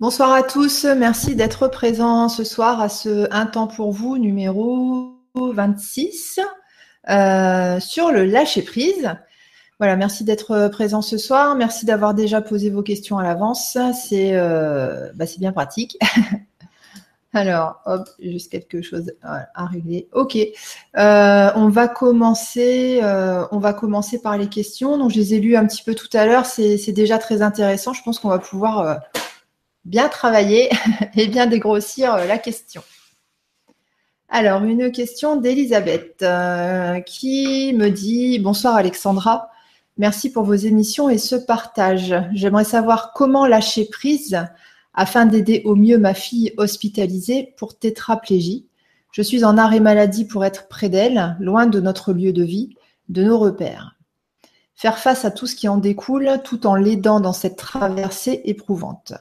Bonsoir à tous, merci d'être présents ce soir à ce Un temps pour vous numéro 26 euh, sur le lâcher prise. Voilà, merci d'être présents ce soir, merci d'avoir déjà posé vos questions à l'avance, c'est euh, bah, bien pratique. Alors, hop, juste quelque chose à régler. Ok, euh, on va commencer. on va commencer par les questions. Donc, je les ai lues un petit peu tout à l'heure. C'est déjà très intéressant. Je pense qu'on va pouvoir bien travailler et bien dégrossir euh, la question. Alors, une question d'Elisabeth euh, qui me dit Bonsoir Alexandra, merci pour vos émissions et ce partage. J'aimerais savoir comment lâcher prise afin d'aider au mieux ma fille hospitalisée pour tétraplégie. Je suis en arrêt maladie pour être près d'elle, loin de notre lieu de vie, de nos repères. Faire face à tout ce qui en découle tout en l'aidant dans cette traversée éprouvante.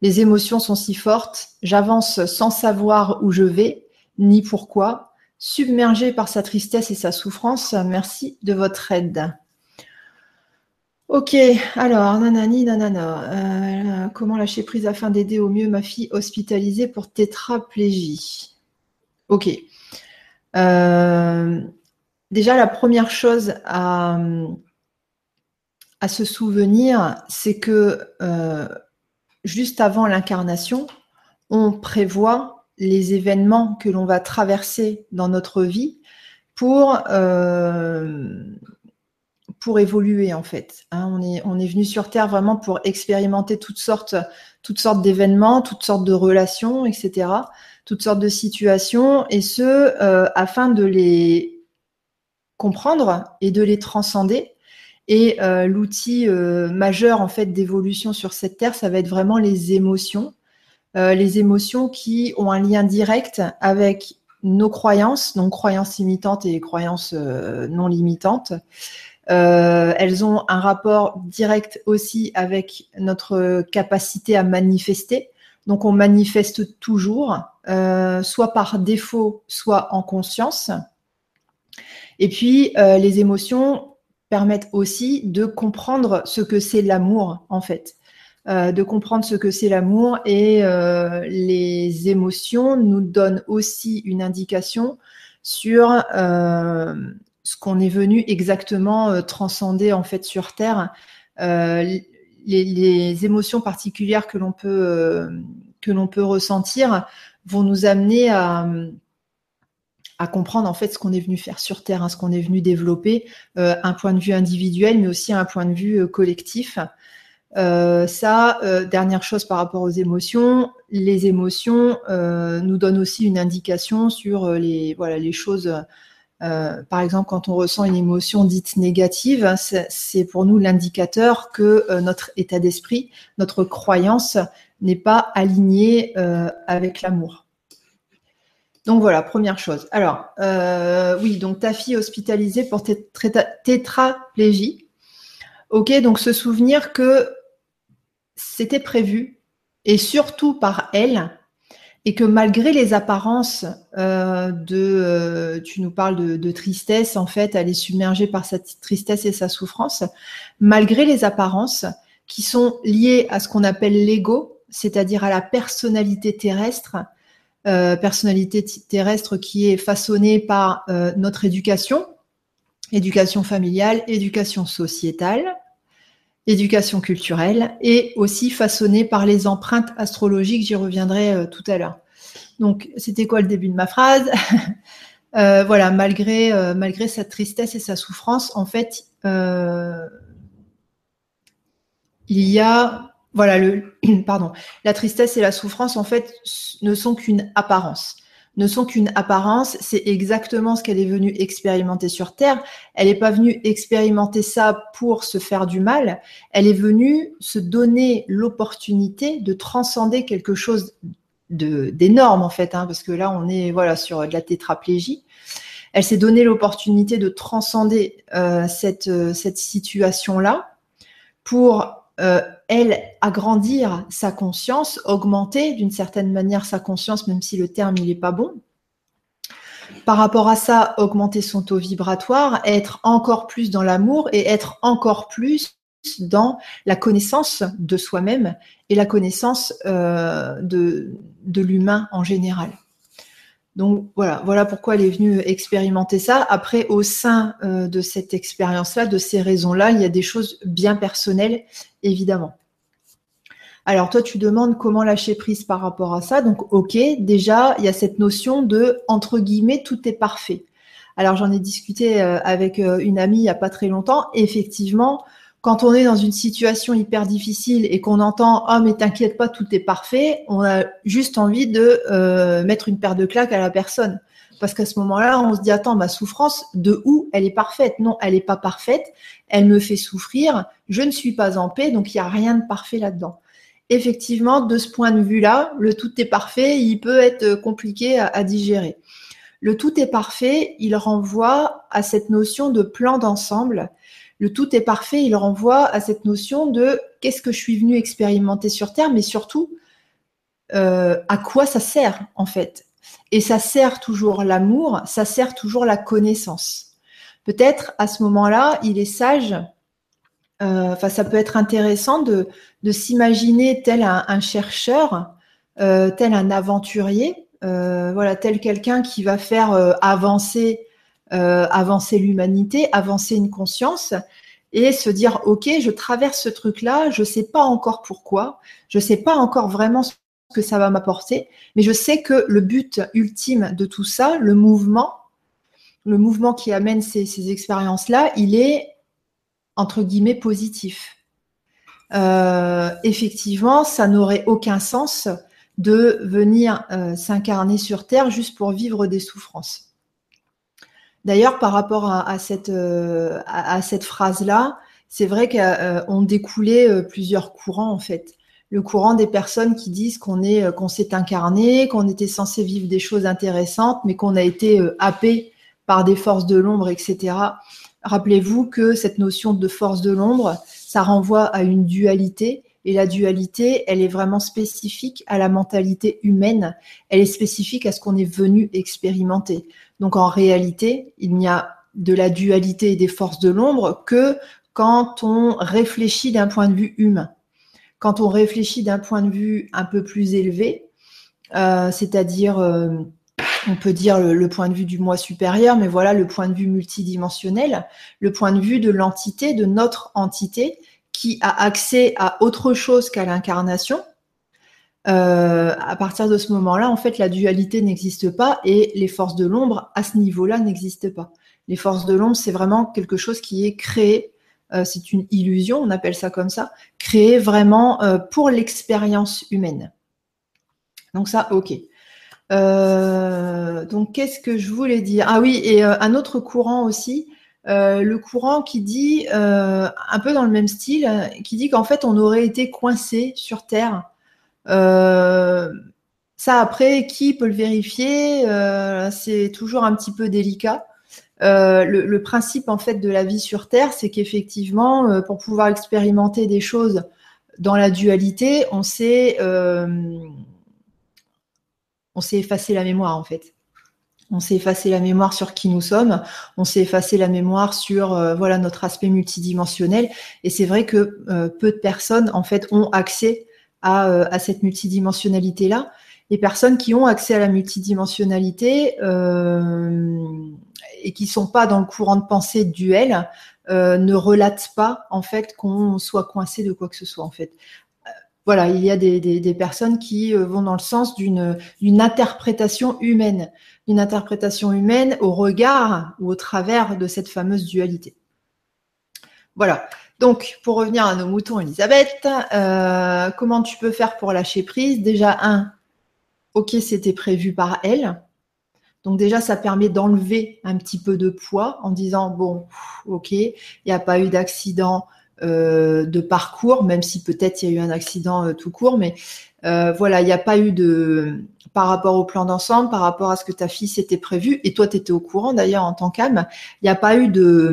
Les émotions sont si fortes, j'avance sans savoir où je vais, ni pourquoi, submergée par sa tristesse et sa souffrance. Merci de votre aide. Ok, alors, nanani, nanana. Euh, comment lâcher prise afin d'aider au mieux ma fille hospitalisée pour tétraplégie? Ok. Euh, déjà, la première chose à, à se souvenir, c'est que euh, juste avant l'incarnation, on prévoit les événements que l'on va traverser dans notre vie pour, euh, évoluer en fait. Hein. on, est, venu sur Terre vraiment pour expérimenter toutes sortes, toutes sortes d'événements, toutes sortes de relations, etc., toutes sortes de situations, et ce, euh, afin de les comprendre et de les transcender et euh, l'outil euh, majeur en fait d'évolution sur cette terre, ça va être vraiment les émotions, euh, les émotions qui ont un lien direct avec nos croyances, donc croyances limitantes et croyances non limitantes. elles ont un rapport direct aussi avec notre capacité à manifester. Donc on manifeste toujours, soit par défaut, soit en conscience. Et puis les émotions, permettent aussi de comprendre ce que c'est l'amour, en fait. Euh, de comprendre ce que c'est l'amour et euh, les émotions nous donnent aussi une indication sur euh, ce qu'on est venu exactement transcender en fait sur Terre. Les, les, émotions particulières que l'on peut que l'on peut ressentir vont nous amener à à comprendre en fait ce qu'on est venu faire sur Terre, hein, ce qu'on est venu développer, euh, un point de vue individuel, mais aussi un point de vue euh, collectif. Euh, ça, dernière chose par rapport aux émotions, les émotions nous donnent aussi une indication sur les voilà les choses. par exemple, quand on ressent une émotion dite négative, c'est pour nous l'indicateur que notre état d'esprit, notre croyance n'est pas aligné avec l'amour. Donc voilà, première chose. Alors, euh, oui, donc ta fille hospitalisée pour tétraplégie. Ok, donc se souvenir que c'était prévu, et surtout par elle, et que malgré les apparences euh, de, euh, tu nous parles de, tristesse, en fait, elle est submergée par cette tristesse et sa souffrance, malgré les apparences qui sont liées à ce qu'on appelle l'ego, c'est-à-dire à la personnalité terrestre, euh, personnalité terrestre qui est façonnée par euh, notre éducation, éducation familiale, éducation sociétale, éducation culturelle, et aussi façonnée par les empreintes astrologiques, j'y reviendrai euh, tout à l'heure. Donc, c'était quoi le début de ma phrase? Voilà, malgré, malgré sa tristesse et sa souffrance, en fait, il y a voilà, le, pardon, la tristesse et la souffrance, en fait, ne sont qu'une apparence. Ne sont qu'une apparence, c'est exactement ce qu'elle est venue expérimenter sur Terre. Elle n'est pas venue expérimenter ça pour se faire du mal. Elle est venue se donner l'opportunité de transcender quelque chose d'énorme, en fait, hein, parce que là, on est voilà sur de la tétraplégie. Elle s'est donné l'opportunité de transcender euh, cette, euh, cette situation-là pour euh, elle, agrandir sa conscience, augmenter d'une certaine manière sa conscience, même si le terme n'est pas bon. Par rapport à ça, augmenter son taux vibratoire, être encore plus dans l'amour et être encore plus dans la connaissance de soi-même et la connaissance euh, de l'humain en général. Donc voilà, voilà pourquoi elle est venue expérimenter ça. Après, au sein euh, de cette expérience-là, de ces raisons-là, il y a des choses bien personnelles, évidemment. Alors toi, tu demandes comment lâcher prise par rapport à ça. Donc ok, déjà, il y a cette notion de entre guillemets tout est parfait. Alors j'en ai discuté euh, avec euh, une amie il n'y a pas très longtemps. effectivement, quand on est dans une situation hyper difficile et qu'on entend oh mais t'inquiète pas tout est parfait, on a juste envie de euh, mettre une paire de claques à la personne parce qu'à ce moment-là on se dit attends ma souffrance de où elle est parfaite? Non, elle n'est pas parfaite, elle me fait souffrir, je ne suis pas en paix donc il n'y a rien de parfait là-dedans. Effectivement, de ce point de vue-là, le tout est parfait, il peut être compliqué à digérer. Le tout est parfait, il renvoie à cette notion de plan d'ensemble le tout est parfait, il renvoie à cette notion de qu'est-ce que je suis venu expérimenter sur Terre, mais surtout euh, à quoi ça sert en fait. Et ça sert toujours l'amour, ça sert toujours la connaissance. Peut-être à ce moment-là, il est sage, euh, enfin ça peut être intéressant de, s'imaginer tel un, chercheur, euh, tel un aventurier, voilà, tel quelqu'un qui va faire avancer euh, avancer l'humanité, avancer une conscience et se dire ok, je traverse ce truc-là, je sais pas encore pourquoi, je sais pas encore vraiment ce que ça va m'apporter, mais je sais que le but ultime de tout ça, le mouvement, le mouvement qui amène ces, expériences-là, il est entre guillemets positif. Euh, effectivement, ça n'aurait aucun sens de venir euh, s'incarner sur Terre juste pour vivre des souffrances. D'ailleurs, par rapport à, cette, euh, à, cette phrase-là, c'est vrai qu'on euh, découlait euh, plusieurs courants en fait. Le courant des personnes qui disent qu'on qu'on s'est incarné, qu'on était censé vivre des choses intéressantes, mais qu'on a été happé par des forces de l'ombre, etc. Rappelez-vous que cette notion de force de l'ombre, ça renvoie à une dualité et la dualité, elle est vraiment spécifique à la mentalité humaine. Elle est spécifique à ce qu'on est venu expérimenter. Donc en réalité, il n'y a de la dualité et des forces de l'ombre que quand on réfléchit d'un point de vue humain. Quand on réfléchit d'un point de vue un peu plus élevé, euh, c'est-à-dire, euh, on peut dire le, point de vue du moi supérieur, mais voilà le point de vue multidimensionnel, le point de vue de l'entité, de notre entité, qui a accès à autre chose qu'à l'incarnation, euh, à partir de ce moment-là, en fait, la dualité n'existe pas et les forces de l'ombre, à ce niveau-là, n'existent pas. Les forces de l'ombre, c'est vraiment quelque chose qui est créé, euh, c'est une illusion, on appelle ça comme ça, créé vraiment euh, pour l'expérience humaine. Donc ça, ok. donc qu'est-ce que je voulais dire? Ah oui, et un autre courant aussi, le courant qui dit, un peu dans le même style, qui dit qu'en fait on aurait été coincé sur Terre. Euh, ça après, qui peut le vérifier? C'est toujours un petit peu délicat. Le, principe en fait de la vie sur Terre, c'est qu'effectivement, pour pouvoir expérimenter des choses dans la dualité, on s'est on s'est effacé la mémoire en fait. On s'est effacé la mémoire sur qui nous sommes, on s'est effacé la mémoire sur euh, voilà notre aspect multidimensionnel. Et c'est vrai que euh, peu de personnes en fait ont accès à, euh, à cette multidimensionnalité là. Les personnes qui ont accès à la multidimensionnalité et qui sont pas dans le courant de pensée duel ne relatent pas en fait qu'on soit coincé de quoi que ce soit en fait voilà, il y a des, personnes qui euh, vont dans le sens d'une interprétation humaine, une interprétation humaine au regard ou au travers de cette fameuse dualité. Voilà. Donc, pour revenir à nos moutons, Elisabeth, euh, comment tu peux faire pour lâcher prise? Déjà, un, ok, c'était prévu par elle. Donc déjà, ça permet d'enlever un petit peu de poids en disant, bon, ok, il n'y a pas eu d'accident, euh, de parcours, même si peut-être il y a eu un accident euh, tout court, mais euh, voilà, il n'y a pas eu de par rapport au plan d'ensemble, par rapport à ce que ta fille s'était prévu, et toi tu étais au courant d'ailleurs en tant qu'âme, il n'y a pas eu de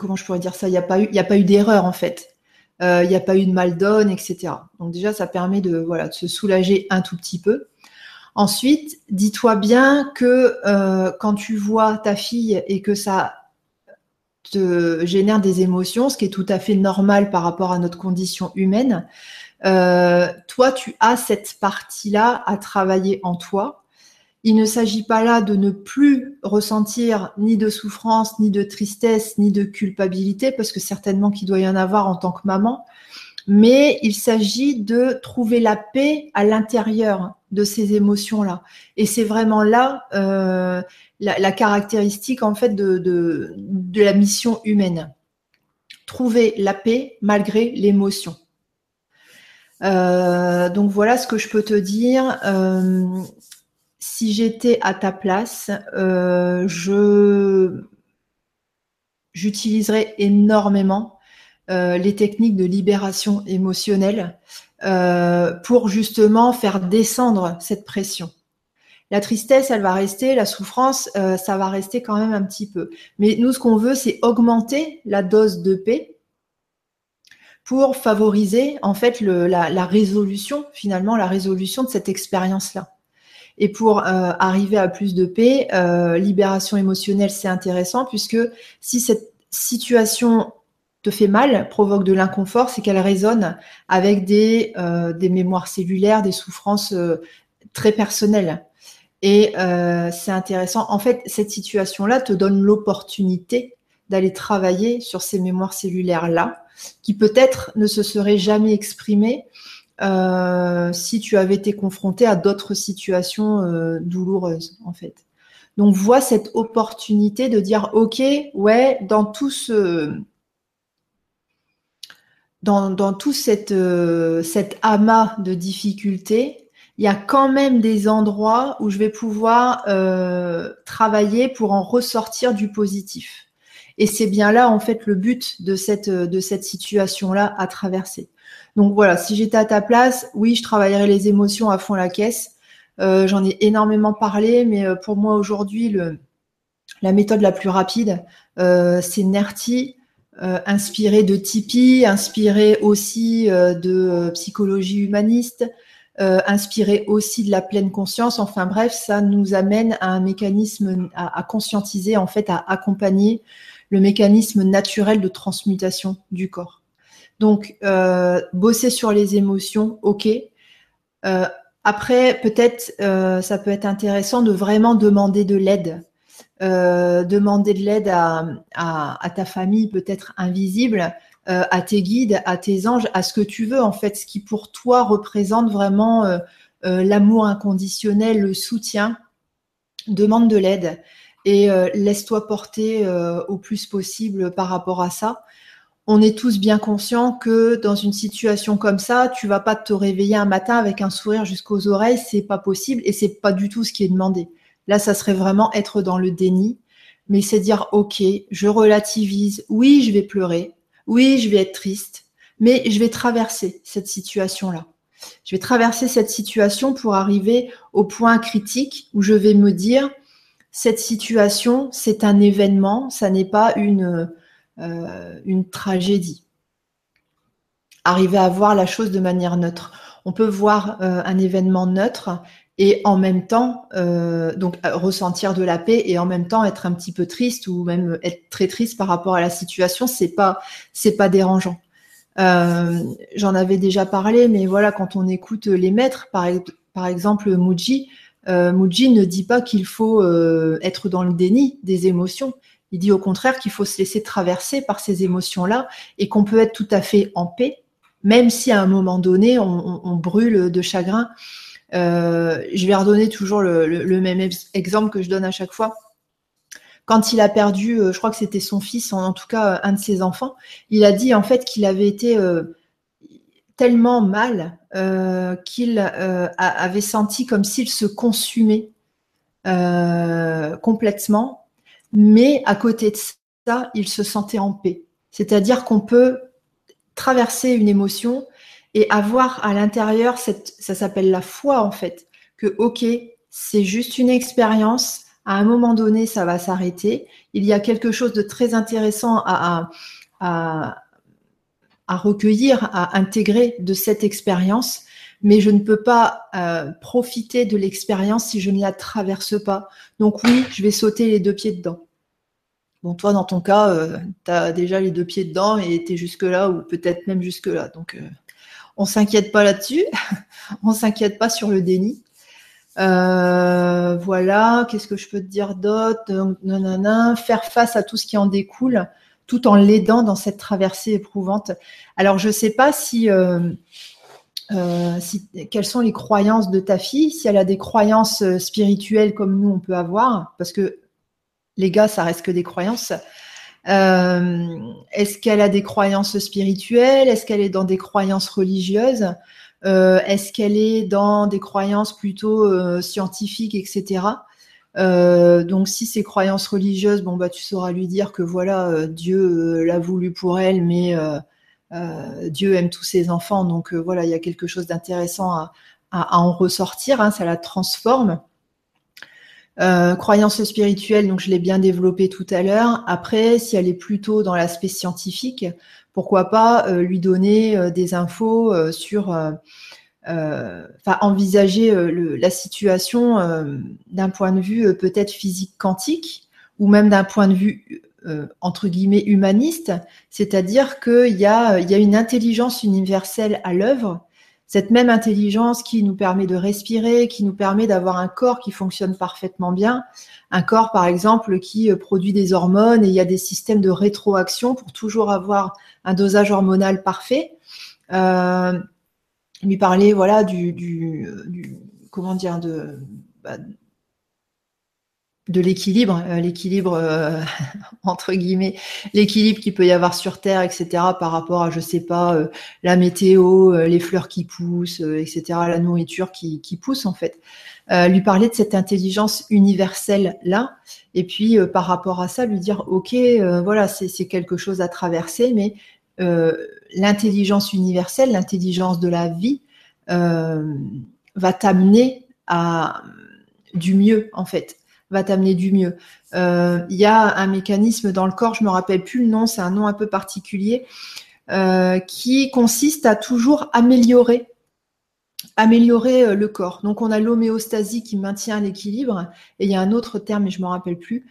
comment je pourrais dire ça, il n'y a pas eu, d'erreur en fait. Il n'y a pas eu de mal donne, etc. Donc déjà, ça permet de voilà de se soulager un tout petit peu. Ensuite, dis-toi bien que quand tu vois ta fille et que ça te génère des émotions, ce qui est tout à fait normal par rapport à notre condition humaine. Euh, toi, tu as cette partie-là à travailler en toi. Il ne s'agit pas là de ne plus ressentir ni de souffrance, ni de tristesse, ni de culpabilité, parce que certainement qu'il doit y en avoir en tant que maman, mais il s'agit de trouver la paix à l'intérieur de ces émotions-là. Et c'est vraiment là euh, la, caractéristique en fait de, la mission humaine. Trouver la paix malgré l'émotion. Euh, donc voilà ce que je peux te dire. Euh, si j'étais à ta place, je j'utiliserais énormément euh, les techniques de libération émotionnelle euh, pour justement faire descendre cette pression. La tristesse, elle va rester, la souffrance, euh, ça va rester quand même un petit peu. Mais nous, ce qu'on veut, c'est augmenter la dose de paix pour favoriser en fait la, résolution, finalement, la résolution de cette expérience-là. Et pour arriver à plus de paix, libération émotionnelle, c'est intéressant puisque si cette situation te fait mal, provoque de l'inconfort, c'est qu'elle résonne avec des, euh, des mémoires cellulaires, des souffrances euh, très personnelles. Et euh, c'est intéressant. En fait, cette situation-là te donne l'opportunité d'aller travailler sur ces mémoires cellulaires-là, qui peut-être ne se seraient jamais exprimées si tu avais été confronté à d'autres situations douloureuses, en fait. Donc, vois cette opportunité de dire, OK, ouais, dans tout ce dans, tout cette, euh, cet amas de difficultés, il y a quand même des endroits où je vais pouvoir euh, travailler pour en ressortir du positif. Et c'est bien là, en fait, le but de cette, de cette situation-là à traverser. Donc voilà, si j'étais à ta place, oui, je travaillerais les émotions à fond la caisse. Euh, J'en ai énormément parlé, mais euh, pour moi aujourd'hui, la méthode la plus rapide, euh, c'est NERTI. Euh, inspiré de Tipeee, inspiré aussi de psychologie humaniste, inspiré aussi de la pleine conscience. Enfin bref, ça nous amène à un mécanisme à, conscientiser, en fait, à accompagner le mécanisme naturel de transmutation du corps. Donc, bosser sur les émotions, ok. après, peut-être, ça peut être intéressant de vraiment demander de l'aide euh, demander de l'aide à, ta famille peut-être invisible, euh, à tes guides, à tes anges, à ce que tu veux en fait, ce qui pour toi représente vraiment euh, l'amour inconditionnel, le soutien. Demande de l'aide et laisse-toi porter au plus possible par rapport à ça. On est tous bien conscients que dans une situation comme ça, tu vas pas te réveiller un matin avec un sourire jusqu'aux oreilles, c'est pas possible et c'est pas du tout ce qui est demandé. Là, ça serait vraiment être dans le déni, mais c'est dire, OK, je relativise, oui, je vais pleurer, oui, je vais être triste, mais je vais traverser cette situation-là. Je vais traverser cette situation pour arriver au point critique où je vais me dire, cette situation, c'est un événement, ça n'est pas une, euh, une tragédie. Arriver à voir la chose de manière neutre. On peut voir euh, un événement neutre et en même temps euh, donc euh, ressentir de la paix et en même temps être un petit peu triste ou même être très triste par rapport à la situation c'est pas c'est pas dérangeant euh, j'en avais déjà parlé mais voilà quand on écoute les maîtres par, exemple Muji Muji ne dit pas qu'il faut être dans le déni des émotions il dit au contraire qu'il faut se laisser traverser par ces émotions là et qu'on peut être tout à fait en paix même si à un moment donné on, on brûle de chagrin euh, je vais redonner toujours le, même exemple que je donne à chaque fois. Quand il a perdu, euh, je crois que c'était son fils, en, tout cas euh, un de ses enfants, il a dit en fait qu'il avait été tellement mal qu'il avait senti comme s'il se consumait complètement, mais à côté de ça, il se sentait en paix. C'est-à-dire qu'on peut traverser une émotion et avoir à l'intérieur cette, ça s'appelle la foi en fait, que ok, c'est juste une expérience. À un moment donné, ça va s'arrêter. Il y a quelque chose de très intéressant à, à, à, recueillir, à intégrer de cette expérience, mais je ne peux pas euh, profiter de l'expérience si je ne la traverse pas. Donc oui, je vais sauter les deux pieds dedans. Bon, toi, dans ton cas, tu as déjà les deux pieds dedans et tu es jusque-là ou peut-être même jusque-là. Donc, on s'inquiète pas là-dessus. on s'inquiète pas sur le déni. voilà, qu'est-ce que je peux te dire d'autre? Non, Faire face à tout ce qui en découle tout en l'aidant dans cette traversée éprouvante. Alors, je ne sais pas si, euh, euh, quelles sont les croyances de ta fille, si elle a des croyances euh, spirituelles comme nous on peut avoir, parce que les gars, ça reste que des croyances. Est-ce qu'elle a des croyances spirituelles? Est-ce qu'elle est dans des croyances religieuses? Est-ce qu'elle est dans des croyances plutôt scientifiques, etc. Euh, donc si c'est croyances religieuses, bon bah tu sauras lui dire que voilà euh, Dieu euh, l'a voulu pour elle, mais Dieu aime tous ses enfants, donc voilà il y a quelque chose d'intéressant à, en ressortir, hein, ça la transforme. croyance spirituelle, donc je l'ai bien développé tout à l'heure. Après, si elle est plutôt dans l'aspect scientifique, pourquoi pas lui donner des infos sur euh, enfin envisager euh, la situation euh, d'un point de vue peut-être physique quantique ou même d'un point de vue entre guillemets humaniste, c'est-à-dire qu'il y a, y a une intelligence universelle à l'œuvre, cette même intelligence qui nous permet de respirer, qui nous permet d'avoir un corps qui fonctionne parfaitement bien, un corps par exemple qui produit des hormones et il y a des systèmes de rétroaction pour toujours avoir un dosage hormonal parfait. Euh, lui parler voilà du, du, comment dire de bah, de l'équilibre, euh, l'équilibre euh, entre guillemets, l'équilibre qu'il peut y avoir sur Terre, etc. Par rapport à je sais pas euh, la météo, les fleurs qui poussent, etc. La nourriture qui, qui pousse en fait. lui parler de cette intelligence universelle là, et puis par rapport à ça, lui dire ok, voilà, c'est quelque chose à traverser, mais l'intelligence universelle, l'intelligence de la vie, va t'amener à du mieux en fait va t'amener du mieux. Euh, il y a un mécanisme dans le corps, je me rappelle plus le nom, c'est un nom un peu particulier, euh, qui consiste à toujours améliorer, améliorer le corps. Donc on a l'homéostasie qui maintient l'équilibre, et il y a un autre terme, mais je me rappelle plus,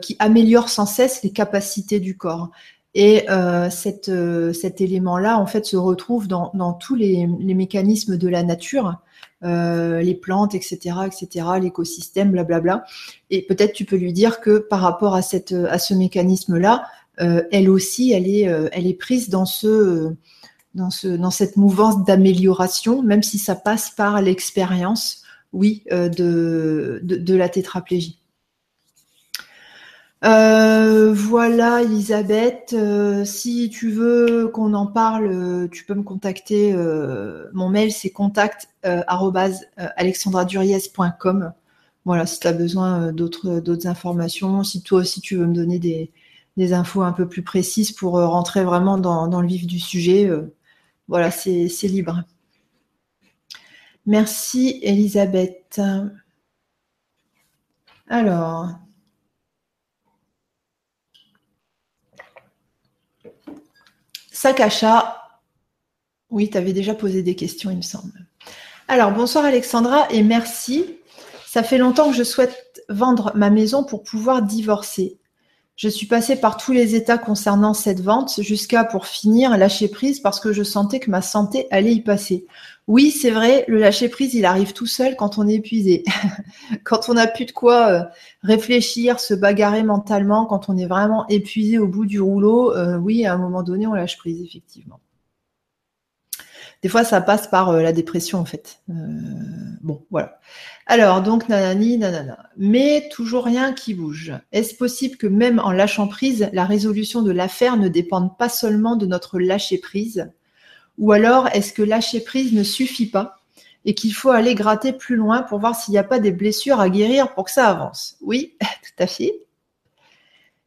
qui améliore sans cesse les capacités du corps. Et euh, euh, cet élément-là, en fait, se retrouve dans, tous les, mécanismes de la nature, euh, les plantes, etc., etc., l'écosystème, blablabla. Et peut-être tu peux lui dire que par rapport à, cette, à ce mécanisme-là, euh, elle aussi, elle est, euh, elle est prise dans ce, dans ce, dans cette mouvance d'amélioration, même si ça passe par l'expérience, oui, de, de, de la tétraplégie. Euh, voilà, Elisabeth. Euh, si tu veux qu'on en parle, euh, tu peux me contacter. mon mail, c'est contact alexandraduriez.com. Voilà, si tu as besoin d'autres informations, si toi aussi tu veux me donner des, infos un peu plus précises pour rentrer vraiment dans, dans le vif du sujet, voilà, c'est libre. Merci, Elisabeth. Alors. Sakasha, oui, tu avais déjà posé des questions, il me semble. Alors, bonsoir Alexandra et merci. Ça fait longtemps que je souhaite vendre ma maison pour pouvoir divorcer. Je suis passée par tous les états concernant cette vente jusqu'à, pour finir, lâcher prise parce que je sentais que ma santé allait y passer. Oui, c'est vrai, le lâcher prise, il arrive tout seul quand on est épuisé. quand on n'a plus de quoi euh, réfléchir, se bagarrer mentalement, quand on est vraiment épuisé au bout du rouleau, euh, oui, à un moment donné, on lâche prise, effectivement. Des fois, ça passe par euh, la dépression, en fait. bon, voilà. Alors, donc, nanani, nanana. Mais toujours rien qui bouge. Est-ce possible que même en lâchant prise, la résolution de l'affaire ne dépende pas seulement de notre lâcher prise? Ou alors, est-ce que lâcher prise ne suffit pas et qu'il faut aller gratter plus loin pour voir s'il n'y a pas des blessures à guérir pour que ça avance? Oui, tout à fait.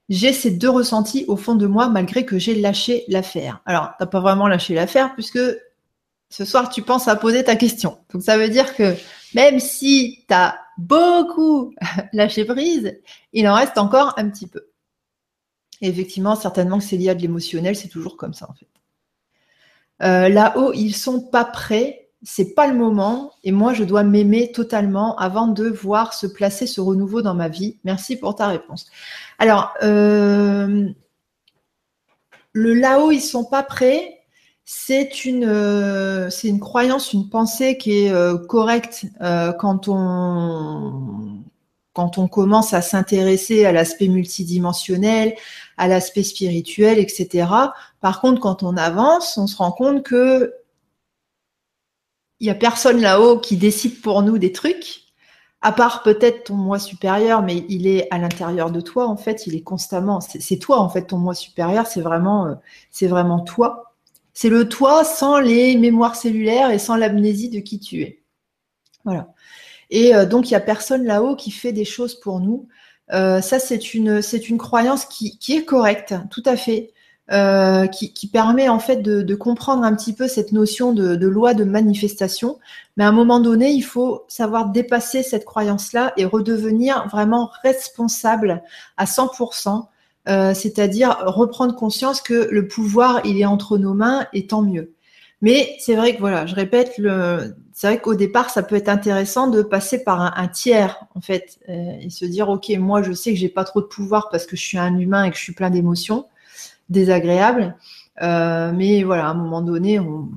J'ai ces deux ressentis au fond de moi malgré que j'ai lâché l'affaire. Alors, tu n'as pas vraiment lâché l'affaire puisque ce soir, tu penses à poser ta question. Donc, ça veut dire que même si tu as beaucoup lâché prise, il en reste encore un petit peu. Et effectivement, certainement que c'est lié à de l'émotionnel, c'est toujours comme ça en fait. Euh, là-haut, ils sont pas prêts c'est pas le moment et moi je dois m'aimer totalement avant de voir se placer ce renouveau dans ma vie. Merci pour ta réponse. Alors, euh, le là-haut, ils sont pas prêts. C'est une, euh, croyance, une pensée qui est correcte quand on commence à s'intéresser à l'aspect multidimensionnel, à l'aspect spirituel, etc. Par contre, quand on avance, on se rend compte que il y a personne là-haut qui décide pour nous des trucs, à part peut-être ton moi supérieur, mais il est à l'intérieur de toi en fait, il est constamment. C'est toi en fait ton moi supérieur, c'est vraiment, euh, c'est vraiment toi. C'est le toi sans les mémoires cellulaires et sans l'amnésie de qui tu es. Voilà. Et euh, donc, il n'y a personne là-haut qui fait des choses pour nous. Euh, ça, c'est une, c'est une croyance qui, qui, est correcte, tout à fait, euh, qui, qui, permet en fait de, de, comprendre un petit peu cette notion de, de, loi de manifestation. Mais à un moment donné, il faut savoir dépasser cette croyance-là et redevenir vraiment responsable à 100%. Euh, c'est-à-dire reprendre conscience que le pouvoir, il est entre nos mains et tant mieux. Mais c'est vrai que voilà, je répète, le, c'est vrai qu'au départ, ça peut être intéressant de passer par un, tiers, en fait, euh, et se dire, ok, moi, je sais que j'ai pas trop de pouvoir parce que je suis un humain et que je suis plein d'émotions désagréables, euh, mais voilà, à un moment donné, on,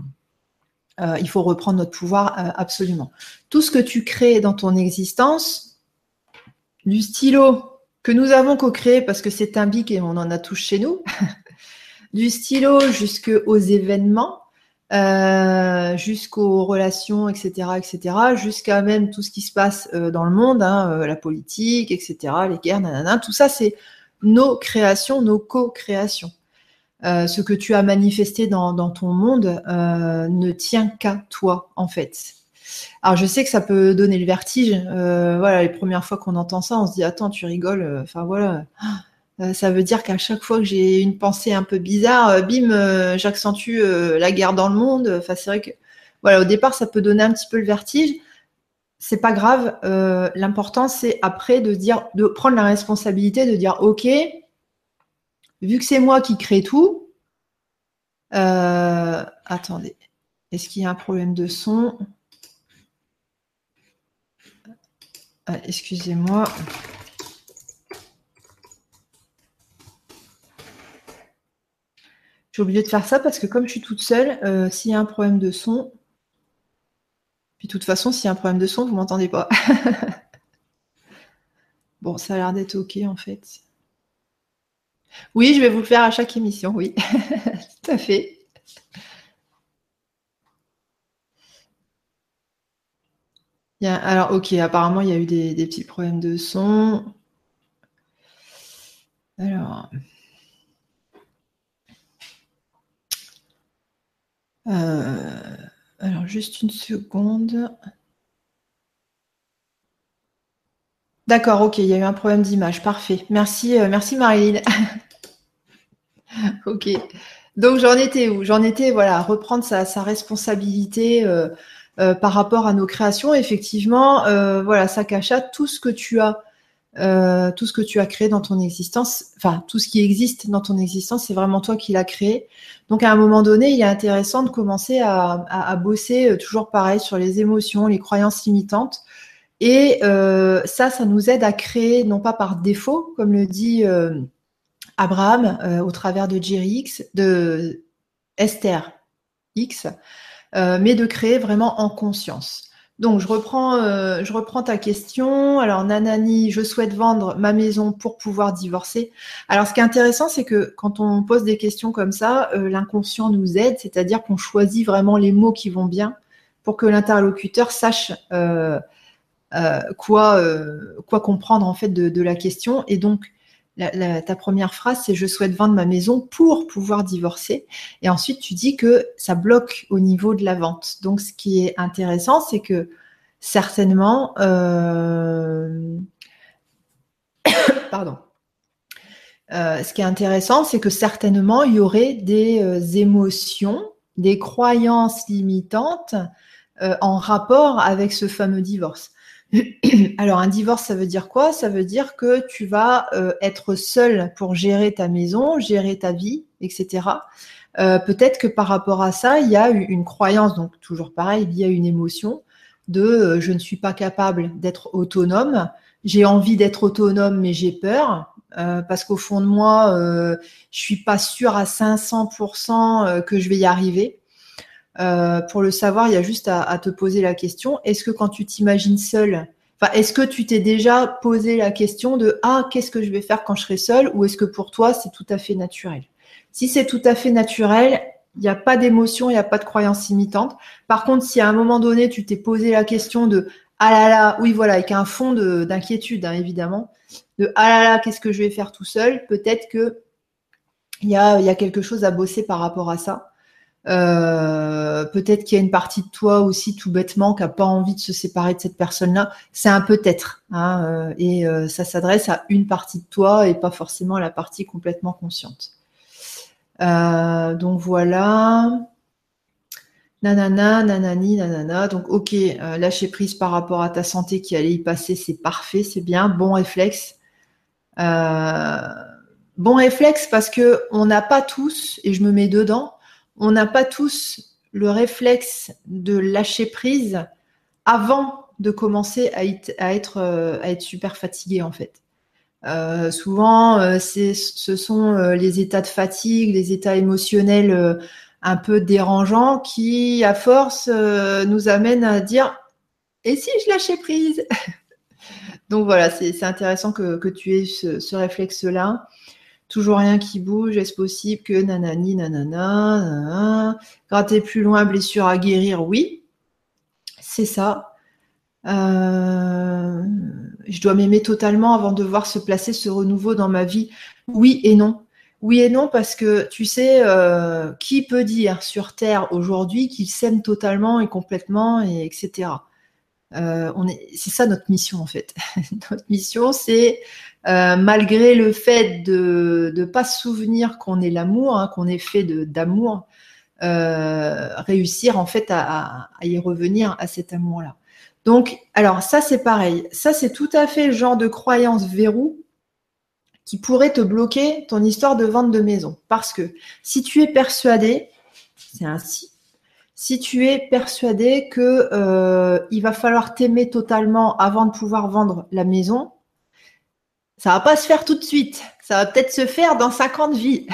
euh, il faut reprendre notre pouvoir absolument. Tout ce que tu crées dans ton existence, du stylo que nous avons co-créé parce que c'est un bic et on en a tous chez nous, du stylo jusqu'aux événements, euh, jusqu'aux relations, etc., etc., jusqu'à même tout ce qui se passe euh, dans le monde, hein, euh, la politique, etc., les guerres, nanana, tout ça, c'est nos créations, nos co-créations. ce que tu as manifesté dans, dans ton monde ne tient qu'à toi, en fait. Alors, je sais que ça peut donner le vertige. voilà, les premières fois qu'on entend ça, on se dit attends, tu rigoles. Enfin voilà. Euh, ça veut dire qu'à chaque fois que j'ai une pensée un peu bizarre, euh, bim, euh, j'accentue la guerre dans le monde. Enfin, c'est vrai que, voilà, au départ, ça peut donner un petit peu le vertige. C'est pas grave. L'important, c'est après de dire, de prendre la responsabilité, de dire, ok, vu que c'est moi qui crée tout. attendez, est-ce qu'il y a un problème de son? Excusez-moi. Oublié de faire ça parce que comme je suis toute seule, euh, s'il y a un problème de son, puis de toute façon, s'il y a un problème de son, vous m'entendez pas. bon, ça a l'air d'être OK en fait. Oui, je vais vous le faire à chaque émission, oui. Tout à fait. alors, ok, apparemment, il y a eu des petits problèmes de son. Alors. Euh, alors, juste une seconde. D'accord, ok, il y a eu un problème d'image. Parfait. Merci, euh, merci Marilyn. ok. Donc j'en étais où? J'en étais, voilà, reprendre sa, responsabilité euh, par rapport à nos créations. Effectivement, voilà, Sakasha, tout ce que tu as euh, tout ce que tu as créé dans ton existence, enfin tout ce qui existe dans ton existence, c'est vraiment toi qui l'as créé. Donc à un moment donné, il est intéressant de commencer à, bosser euh, toujours pareil sur les émotions, les croyances limitantes. Et euh, ça, ça nous aide à créer, non pas par défaut, comme le dit Abraham au travers de Jerry X, de Esther X, mais de créer vraiment en conscience. Donc, je reprends, euh, je reprends ta question. Alors, Nanani, je souhaite vendre ma maison pour pouvoir divorcer. Alors, ce qui est intéressant, c'est que quand on pose des questions comme ça, euh, l'inconscient nous aide, c'est-à-dire qu'on choisit vraiment les mots qui vont bien pour que l'interlocuteur sache euh, quoi, quoi comprendre en fait de, la question. Et donc, ta première phrase, c'est je souhaite vendre ma maison pour pouvoir divorcer. Et ensuite, tu dis que ça bloque au niveau de la vente. Donc, ce qui est intéressant, c'est que certainement, euh. Euh, c'est que certainement, il y aurait des euh, émotions, des croyances limitantes en rapport avec ce fameux divorce. Alors un divorce, ça veut dire quoi? Ça veut dire que tu vas euh, être seul pour gérer ta maison, gérer ta vie, etc. peut-être que par rapport à ça, il y a une croyance, donc toujours pareil, il y a une émotion de je ne suis pas capable d'être autonome, j'ai envie d'être autonome mais j'ai peur, parce qu'au fond de moi, euh, je suis pas sûre à 500% que je vais y arriver. Euh, pour le savoir, il y a juste à, te poser la question est-ce que quand tu t'imagines seul, enfin, est-ce que tu t'es déjà posé la question de ah, qu'est-ce que je vais faire quand je serai seul ou est-ce que pour toi c'est tout à fait naturel? Si c'est tout à fait naturel, il n'y a pas d'émotion, il n'y a pas de croyance imitante. Par contre, si à un moment donné tu t'es posé la question de ah là là, oui voilà, avec un fond d'inquiétude hein, évidemment, de ah là là, qu'est-ce que je vais faire tout seul, peut-être que il y a, y a quelque chose à bosser par rapport à ça. Euh, peut-être qu'il y a une partie de toi aussi tout bêtement qui n'a pas envie de se séparer de cette personne-là. C'est un peut-être. Hein, euh, et euh, ça s'adresse à une partie de toi et pas forcément à la partie complètement consciente. donc voilà. Nanana, nanani, nanana. Donc ok, lâcher prise par rapport à ta santé qui allait y passer, c'est parfait, c'est bien. Bon réflexe. bon réflexe parce que on n'a pas tous, et je me mets dedans, on n'a pas tous le réflexe de lâcher prise avant de commencer à, être, euh, super fatigué en fait. Euh, souvent, euh, ce sont les états de fatigue, les états émotionnels un peu dérangeants qui, à force, nous amènent à dire et si je lâchais prise? Donc voilà, c'est intéressant que, tu aies ce réflexe-là toujours rien qui bouge, est-ce possible que nanani, nanana, nanana. gratter plus loin, blessure à guérir, oui, c'est ça. Euh, je dois m'aimer totalement avant de voir se placer ce renouveau dans ma vie, oui et non. Oui et non, parce que tu sais, euh, qui peut dire sur Terre aujourd'hui qu'il s'aime totalement et complètement, et etc. Euh, c'est ça notre mission en fait. notre mission, c'est euh, malgré le fait de ne pas se souvenir qu'on est l'amour, hein, qu'on est fait d'amour, euh, réussir en fait à, y revenir à cet amour-là. Donc, alors ça c'est pareil, ça c'est tout à fait le genre de croyance verrou qui pourrait te bloquer ton histoire de vente de maison. Parce que si tu es persuadé, c'est ainsi, si tu es persuadé que euh, il va falloir t'aimer totalement avant de pouvoir vendre la maison, ça va pas se faire tout de suite. Ça va peut-être se faire dans 50 vies.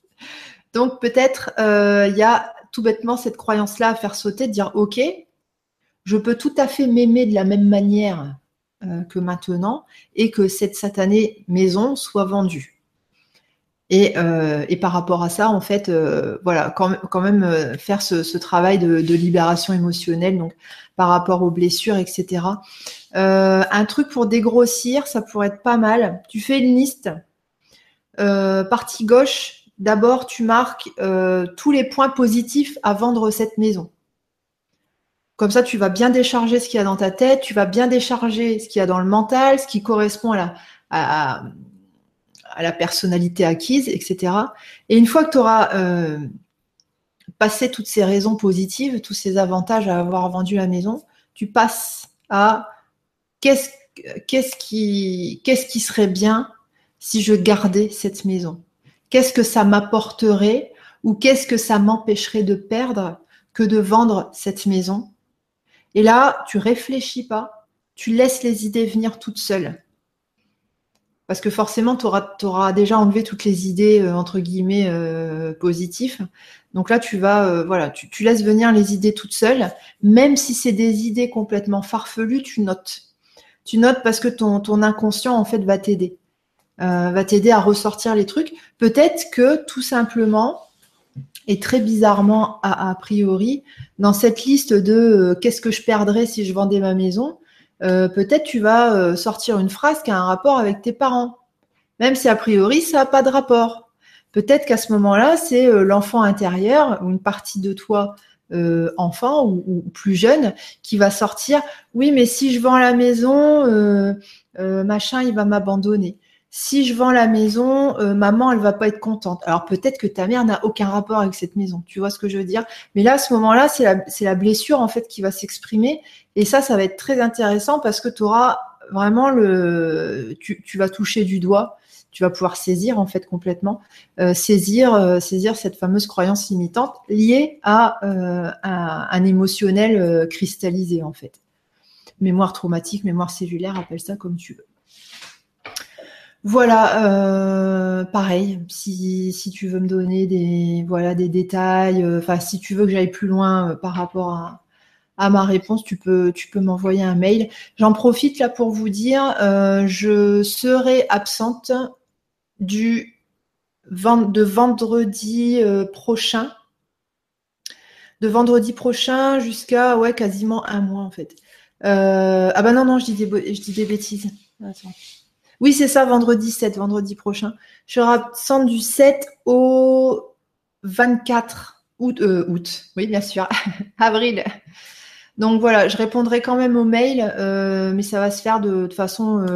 Donc peut-être euh, il y a tout bêtement cette croyance-là à faire sauter, de dire ok, je peux tout à fait m'aimer de la même manière euh, que maintenant et que cette satanée maison soit vendue. Euh, et, par rapport à ça, en fait, voilà, quand, même faire ce, travail de, de, libération émotionnelle, donc par rapport aux blessures, etc. Euh, un truc pour dégrossir, ça pourrait être pas mal. Tu fais une liste. Euh, partie gauche, d'abord tu marques euh, tous les points positifs à vendre cette maison. Comme ça, tu vas bien décharger ce qu'il y a dans ta tête, tu vas bien décharger ce qu'il y a dans le mental, ce qui correspond à la, à, la personnalité acquise, etc. Et une fois que tu auras passé toutes ces raisons positives, tous ces avantages à avoir vendu la maison, tu passes à qu'est-ce qui, serait bien si je gardais cette maison? Qu'est-ce que ça m'apporterait ou qu'est-ce que ça m'empêcherait de perdre que de vendre cette maison? Et là, tu réfléchis pas, tu laisses les idées venir toutes seules. Parce que forcément, tu auras, déjà enlevé toutes les idées, euh, entre guillemets, euh, positives. Donc là, tu vas, euh, voilà, tu, laisses venir les idées toutes seules. Même si c'est des idées complètement farfelues, tu notes tu notes parce que ton, inconscient, en fait, va t'aider. Euh, va t'aider à ressortir les trucs. Peut-être que tout simplement, et très bizarrement, a, priori, dans cette liste de euh, qu'est-ce que je perdrais si je vendais ma maison, euh, peut-être tu vas sortir une phrase qui a un rapport avec tes parents. Même si a priori, ça n'a pas de rapport. Peut-être qu'à ce moment-là, c'est l'enfant intérieur ou une partie de toi euh, enfant ou, plus jeune qui va sortir oui mais si je vends la maison euh, euh, machin il va m'abandonner. Si je vends la maison maman elle va pas être contente alors peut-être que ta mère n'a aucun rapport avec cette maison tu vois ce que je veux dire? Mais là à ce moment-là c'est la, la blessure en fait qui va s'exprimer. Et ça ça va être très intéressant parce que tu auras vraiment le tu, tu vas toucher du doigt tu vas pouvoir saisir en fait complètement, saisir, saisir cette fameuse croyance limitante liée à, à un émotionnel cristallisé en fait. Mémoire traumatique, mémoire cellulaire, appelle ça comme tu veux. Voilà, euh, pareil, si, si, tu veux me donner des, voilà, des détails, euh, enfin si tu veux que j'aille plus loin euh, par rapport à, à, ma réponse, tu peux, tu peux m'envoyer un mail. J'en profite là pour vous dire, je serai absente du de vendredi prochain, de vendredi prochain jusqu'à ouais quasiment un mois en fait. ah bah non non, je dis des, je dis des bêtises. Oui, c'est ça, vendredi 7, vendredi prochain. Je serai absente du 7 au 24 août. Euh, août. Oui, bien sûr. Avril. Donc voilà, je répondrai quand même aux mails, euh, mais ça va se faire de, façon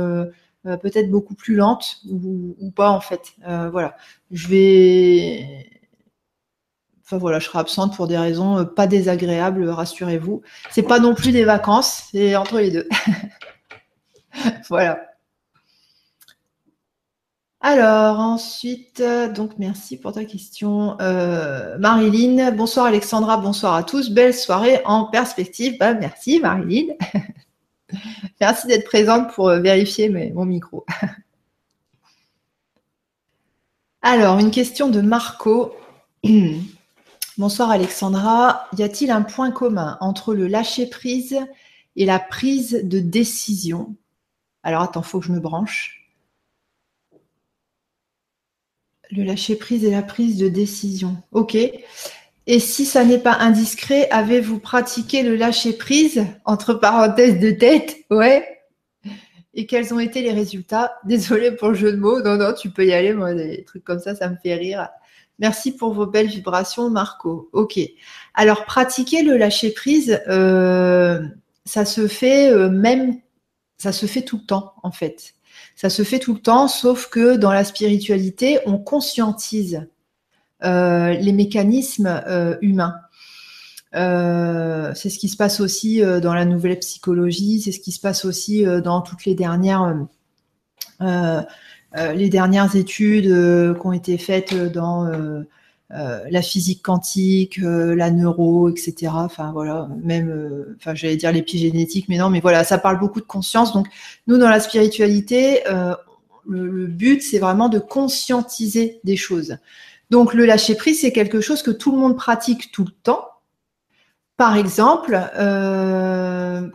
euh, peut-être beaucoup plus lente ou, pas en fait. voilà, je vais. Enfin voilà, je serai absente pour des raisons pas désagréables, rassurez-vous. C'est pas non plus des vacances, c'est entre les deux. voilà. Alors ensuite, donc merci pour ta question. Euh, Marilyn, bonsoir Alexandra, bonsoir à tous. Belle soirée en perspective. Bah, merci Marilyn. merci d'être présente pour euh, vérifier mon micro. Alors, une question de Marco. bonsoir Alexandra. Y a-t-il un point commun entre le lâcher-prise et la prise de décision? Alors attends, faut que je me branche. Le lâcher prise et la prise de décision. Ok. Et si ça n'est pas indiscret, avez-vous pratiqué le lâcher prise entre parenthèses de tête? Ouais. Et quels ont été les résultats? Désolée pour le jeu de mots. Non, non, tu peux y aller. Moi, des trucs comme ça, ça me fait rire. Merci pour vos belles vibrations, Marco. Ok. Alors, pratiquer le lâcher prise, euh, ça se fait euh, même, ça se fait tout le temps, en fait. Ça se fait tout le temps, sauf que dans la spiritualité, on conscientise les mécanismes euh, humains. Euh, c'est ce qui se passe aussi dans la nouvelle psychologie, c'est ce qui se passe aussi dans toutes les dernières, les dernières études qui ont été faites dans euh, la physique quantique, euh, la neuro, etc. Enfin voilà, même, euh, enfin j'allais dire l'épigénétique, mais non, mais voilà, ça parle beaucoup de conscience. Donc nous dans la spiritualité, le, but c'est vraiment de conscientiser des choses. Donc le lâcher prise c'est quelque chose que tout le monde pratique tout le temps. Par exemple,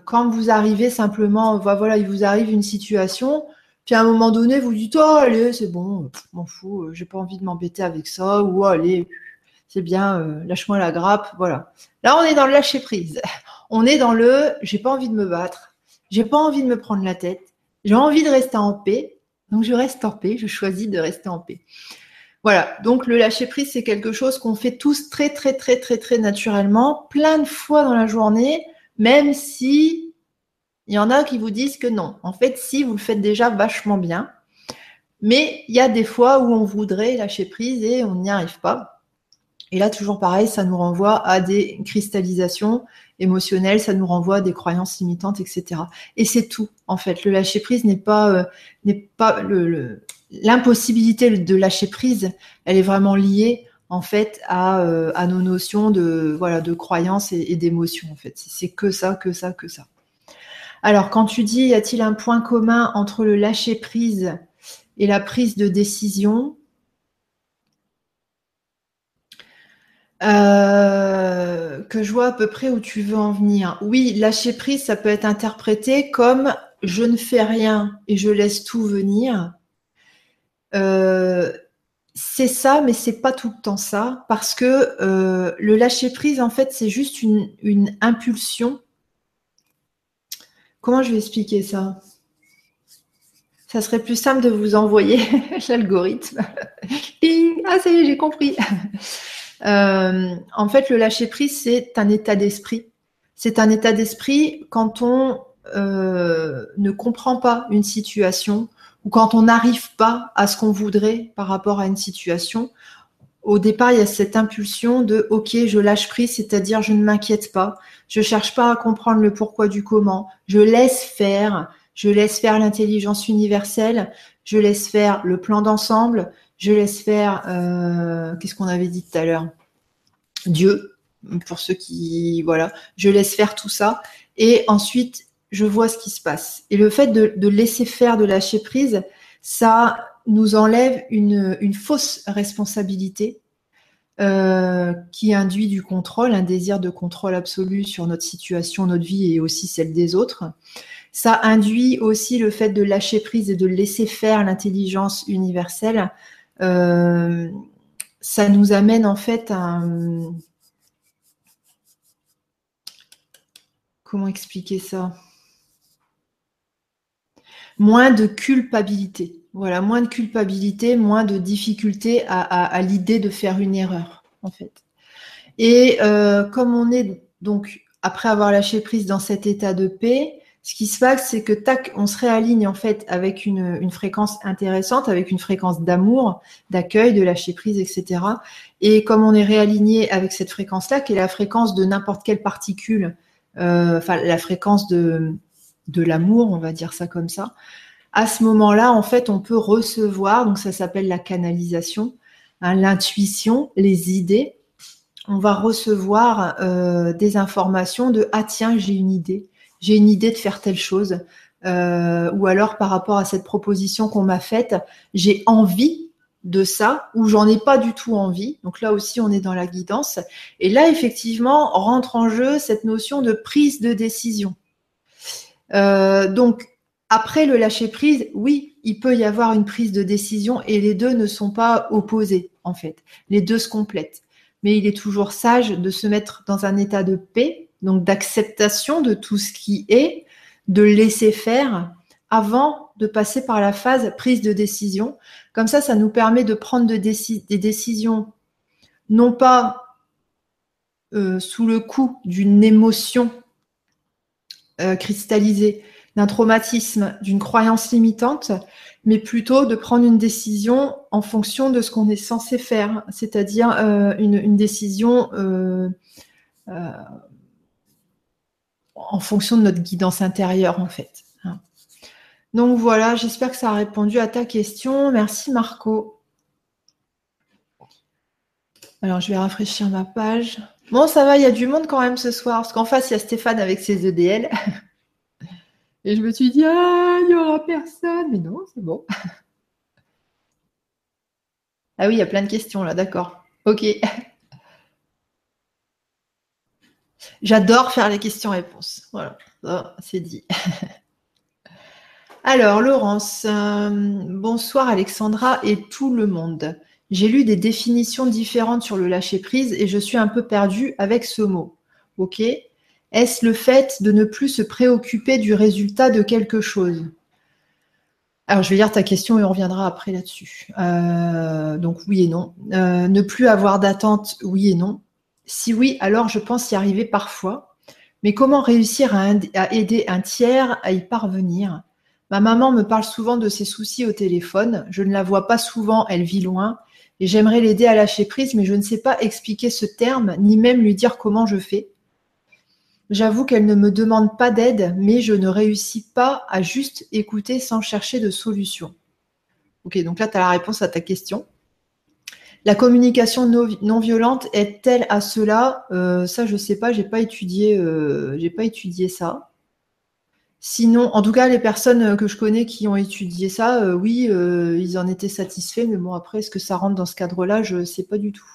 quand vous arrivez simplement, voilà, il vous arrive une situation, puis à un moment donné, vous dites, oh, allez, c'est bon, m'en fous, euh, j'ai pas envie de m'embêter avec ça, ou allez, c'est bien, euh, lâche-moi la grappe, voilà. Là, on est dans le lâcher prise. On est dans le, j'ai pas envie de me battre, j'ai pas envie de me prendre la tête, j'ai envie de rester en paix, donc je reste en paix, je choisis de rester en paix. Voilà, donc le lâcher prise, c'est quelque chose qu'on fait tous très, très, très, très, très naturellement, plein de fois dans la journée, même si il y en a qui vous disent que non. En fait, si, vous le faites déjà vachement bien. Mais il y a des fois où on voudrait lâcher prise et on n'y arrive pas. Et là, toujours pareil, ça nous renvoie à des cristallisations émotionnelles, ça nous renvoie à des croyances limitantes, etc. Et c'est tout, en fait. Le lâcher prise n'est pas, euh, n'est pas le, l'impossibilité de lâcher prise. Elle est vraiment liée, en fait, à, euh, nos notions de, voilà, de croyances et, et d'émotions, en fait. C'est que ça, que ça, que ça. Alors, quand tu dis y a-t-il un point commun entre le lâcher prise et la prise de décision? Euh, que je vois à peu près où tu veux en venir. Oui, lâcher prise, ça peut être interprété comme je ne fais rien et je laisse tout venir. Euh, c'est ça, mais c'est pas tout le temps ça, parce que euh, le lâcher prise, en fait, c'est juste une impulsion Comment je vais expliquer ça? Ça serait plus simple de vous envoyer l'algorithme. ah, ça y est, j'ai compris. Euh, en fait, le lâcher prise, c'est un état d'esprit. C'est un état d'esprit quand on ne comprend pas une situation ou quand on n'arrive pas à ce qu'on voudrait par rapport à une situation. Au départ, il y a cette impulsion de OK, je lâche prise, c'est-à-dire je ne m'inquiète pas, je cherche pas à comprendre le pourquoi du comment. Je laisse faire. Je laisse faire l'intelligence universelle. je laisse faire le plan d'ensemble, je laisse faire, euh, qu'est-ce qu'on avait dit tout à l'heure? Dieu, pour ceux qui, voilà, je laisse faire tout ça. Et ensuite, je vois ce qui se passe. Et le fait de, laisser faire, de lâcher prise, ça nous enlève une, fausse responsabilité euh, qui induit du contrôle, un désir de contrôle absolu sur notre situation, notre vie et aussi celle des autres. Ça induit aussi le fait de lâcher prise et de laisser faire l'intelligence universelle. Euh, ça nous amène en fait à... Comment expliquer ça? Moins de culpabilité. Voilà, moins de culpabilité, moins de difficulté à, l'idée de faire une erreur, en fait. Et euh, comme on est donc après avoir lâché prise dans cet état de paix, ce qui se passe, c'est que tac, on se réaligne en fait avec une, fréquence intéressante, avec une fréquence d'amour, d'accueil, de lâcher prise, etc. Et comme on est réaligné avec cette fréquence-là, qui est la fréquence de n'importe quelle particule, euh, enfin la fréquence de, de l'amour, on va dire ça comme ça, à ce moment-là, en fait, on peut recevoir, donc ça s'appelle la canalisation, hein, l'intuition, les idées. On va recevoir euh, des informations de ah tiens j'ai une idée, j'ai une idée de faire telle chose, euh, ou alors par rapport à cette proposition qu'on m'a faite, j'ai envie de ça ou j'en ai pas du tout envie. Donc là aussi, on est dans la guidance. Et là, effectivement, rentre en jeu cette notion de prise de décision. Euh, donc, après le lâcher prise, oui, il peut y avoir une prise de décision et les deux ne sont pas opposés, en fait. Les deux se complètent. Mais il est toujours sage de se mettre dans un état de paix, donc d'acceptation de tout ce qui est, de laisser faire avant de passer par la phase prise de décision. Comme ça, ça nous permet de prendre des décisions non pas euh, sous le coup d'une émotion euh, d'un traumatisme, d'une croyance limitante, mais plutôt de prendre une décision en fonction de ce qu'on est censé faire, c'est-à-dire euh, une, décision euh, euh, en fonction de notre guidance intérieure en fait. Hein. Donc voilà, j'espère que ça a répondu à ta question. Merci Marco. Alors je vais rafraîchir ma page. Bon, ça va, il y a du monde quand même ce soir, parce qu'en face, il y a Stéphane avec ses EDL. Et je me suis dit, ah, il n'y aura personne. Mais non, c'est bon. ah oui, il y a plein de questions là, d'accord. Ok. J'adore faire les questions-réponses. Voilà, c'est dit. Alors, Laurence, euh, bonsoir Alexandra et tout le monde. J'ai lu des définitions différentes sur le lâcher-prise et je suis un peu perdue avec ce mot. Ok est-ce le fait de ne plus se préoccuper du résultat de quelque chose? Alors, je vais lire ta question et on reviendra après là-dessus. Euh, donc, oui et non. Euh, ne plus avoir d'attente, oui et non. Si oui, alors je pense y arriver parfois. Mais comment réussir à, à aider un tiers à y parvenir? Ma maman me parle souvent de ses soucis au téléphone. Je ne la vois pas souvent, elle vit loin. J'aimerais l'aider à lâcher prise, mais je ne sais pas expliquer ce terme, ni même lui dire comment je fais. J'avoue qu'elle ne me demande pas d'aide, mais je ne réussis pas à juste écouter sans chercher de solution. Ok, donc là, tu as la réponse à ta question. La communication non violente est-elle à cela? Euh, Ça, je ne sais pas, j'ai pas étudié, euh, pas étudié ça. Sinon, en tout cas, les personnes que je connais qui ont étudié ça, euh, oui, ils en étaient satisfaits, mais bon, après, est-ce que ça rentre dans ce cadre-là? Je ne sais pas du tout.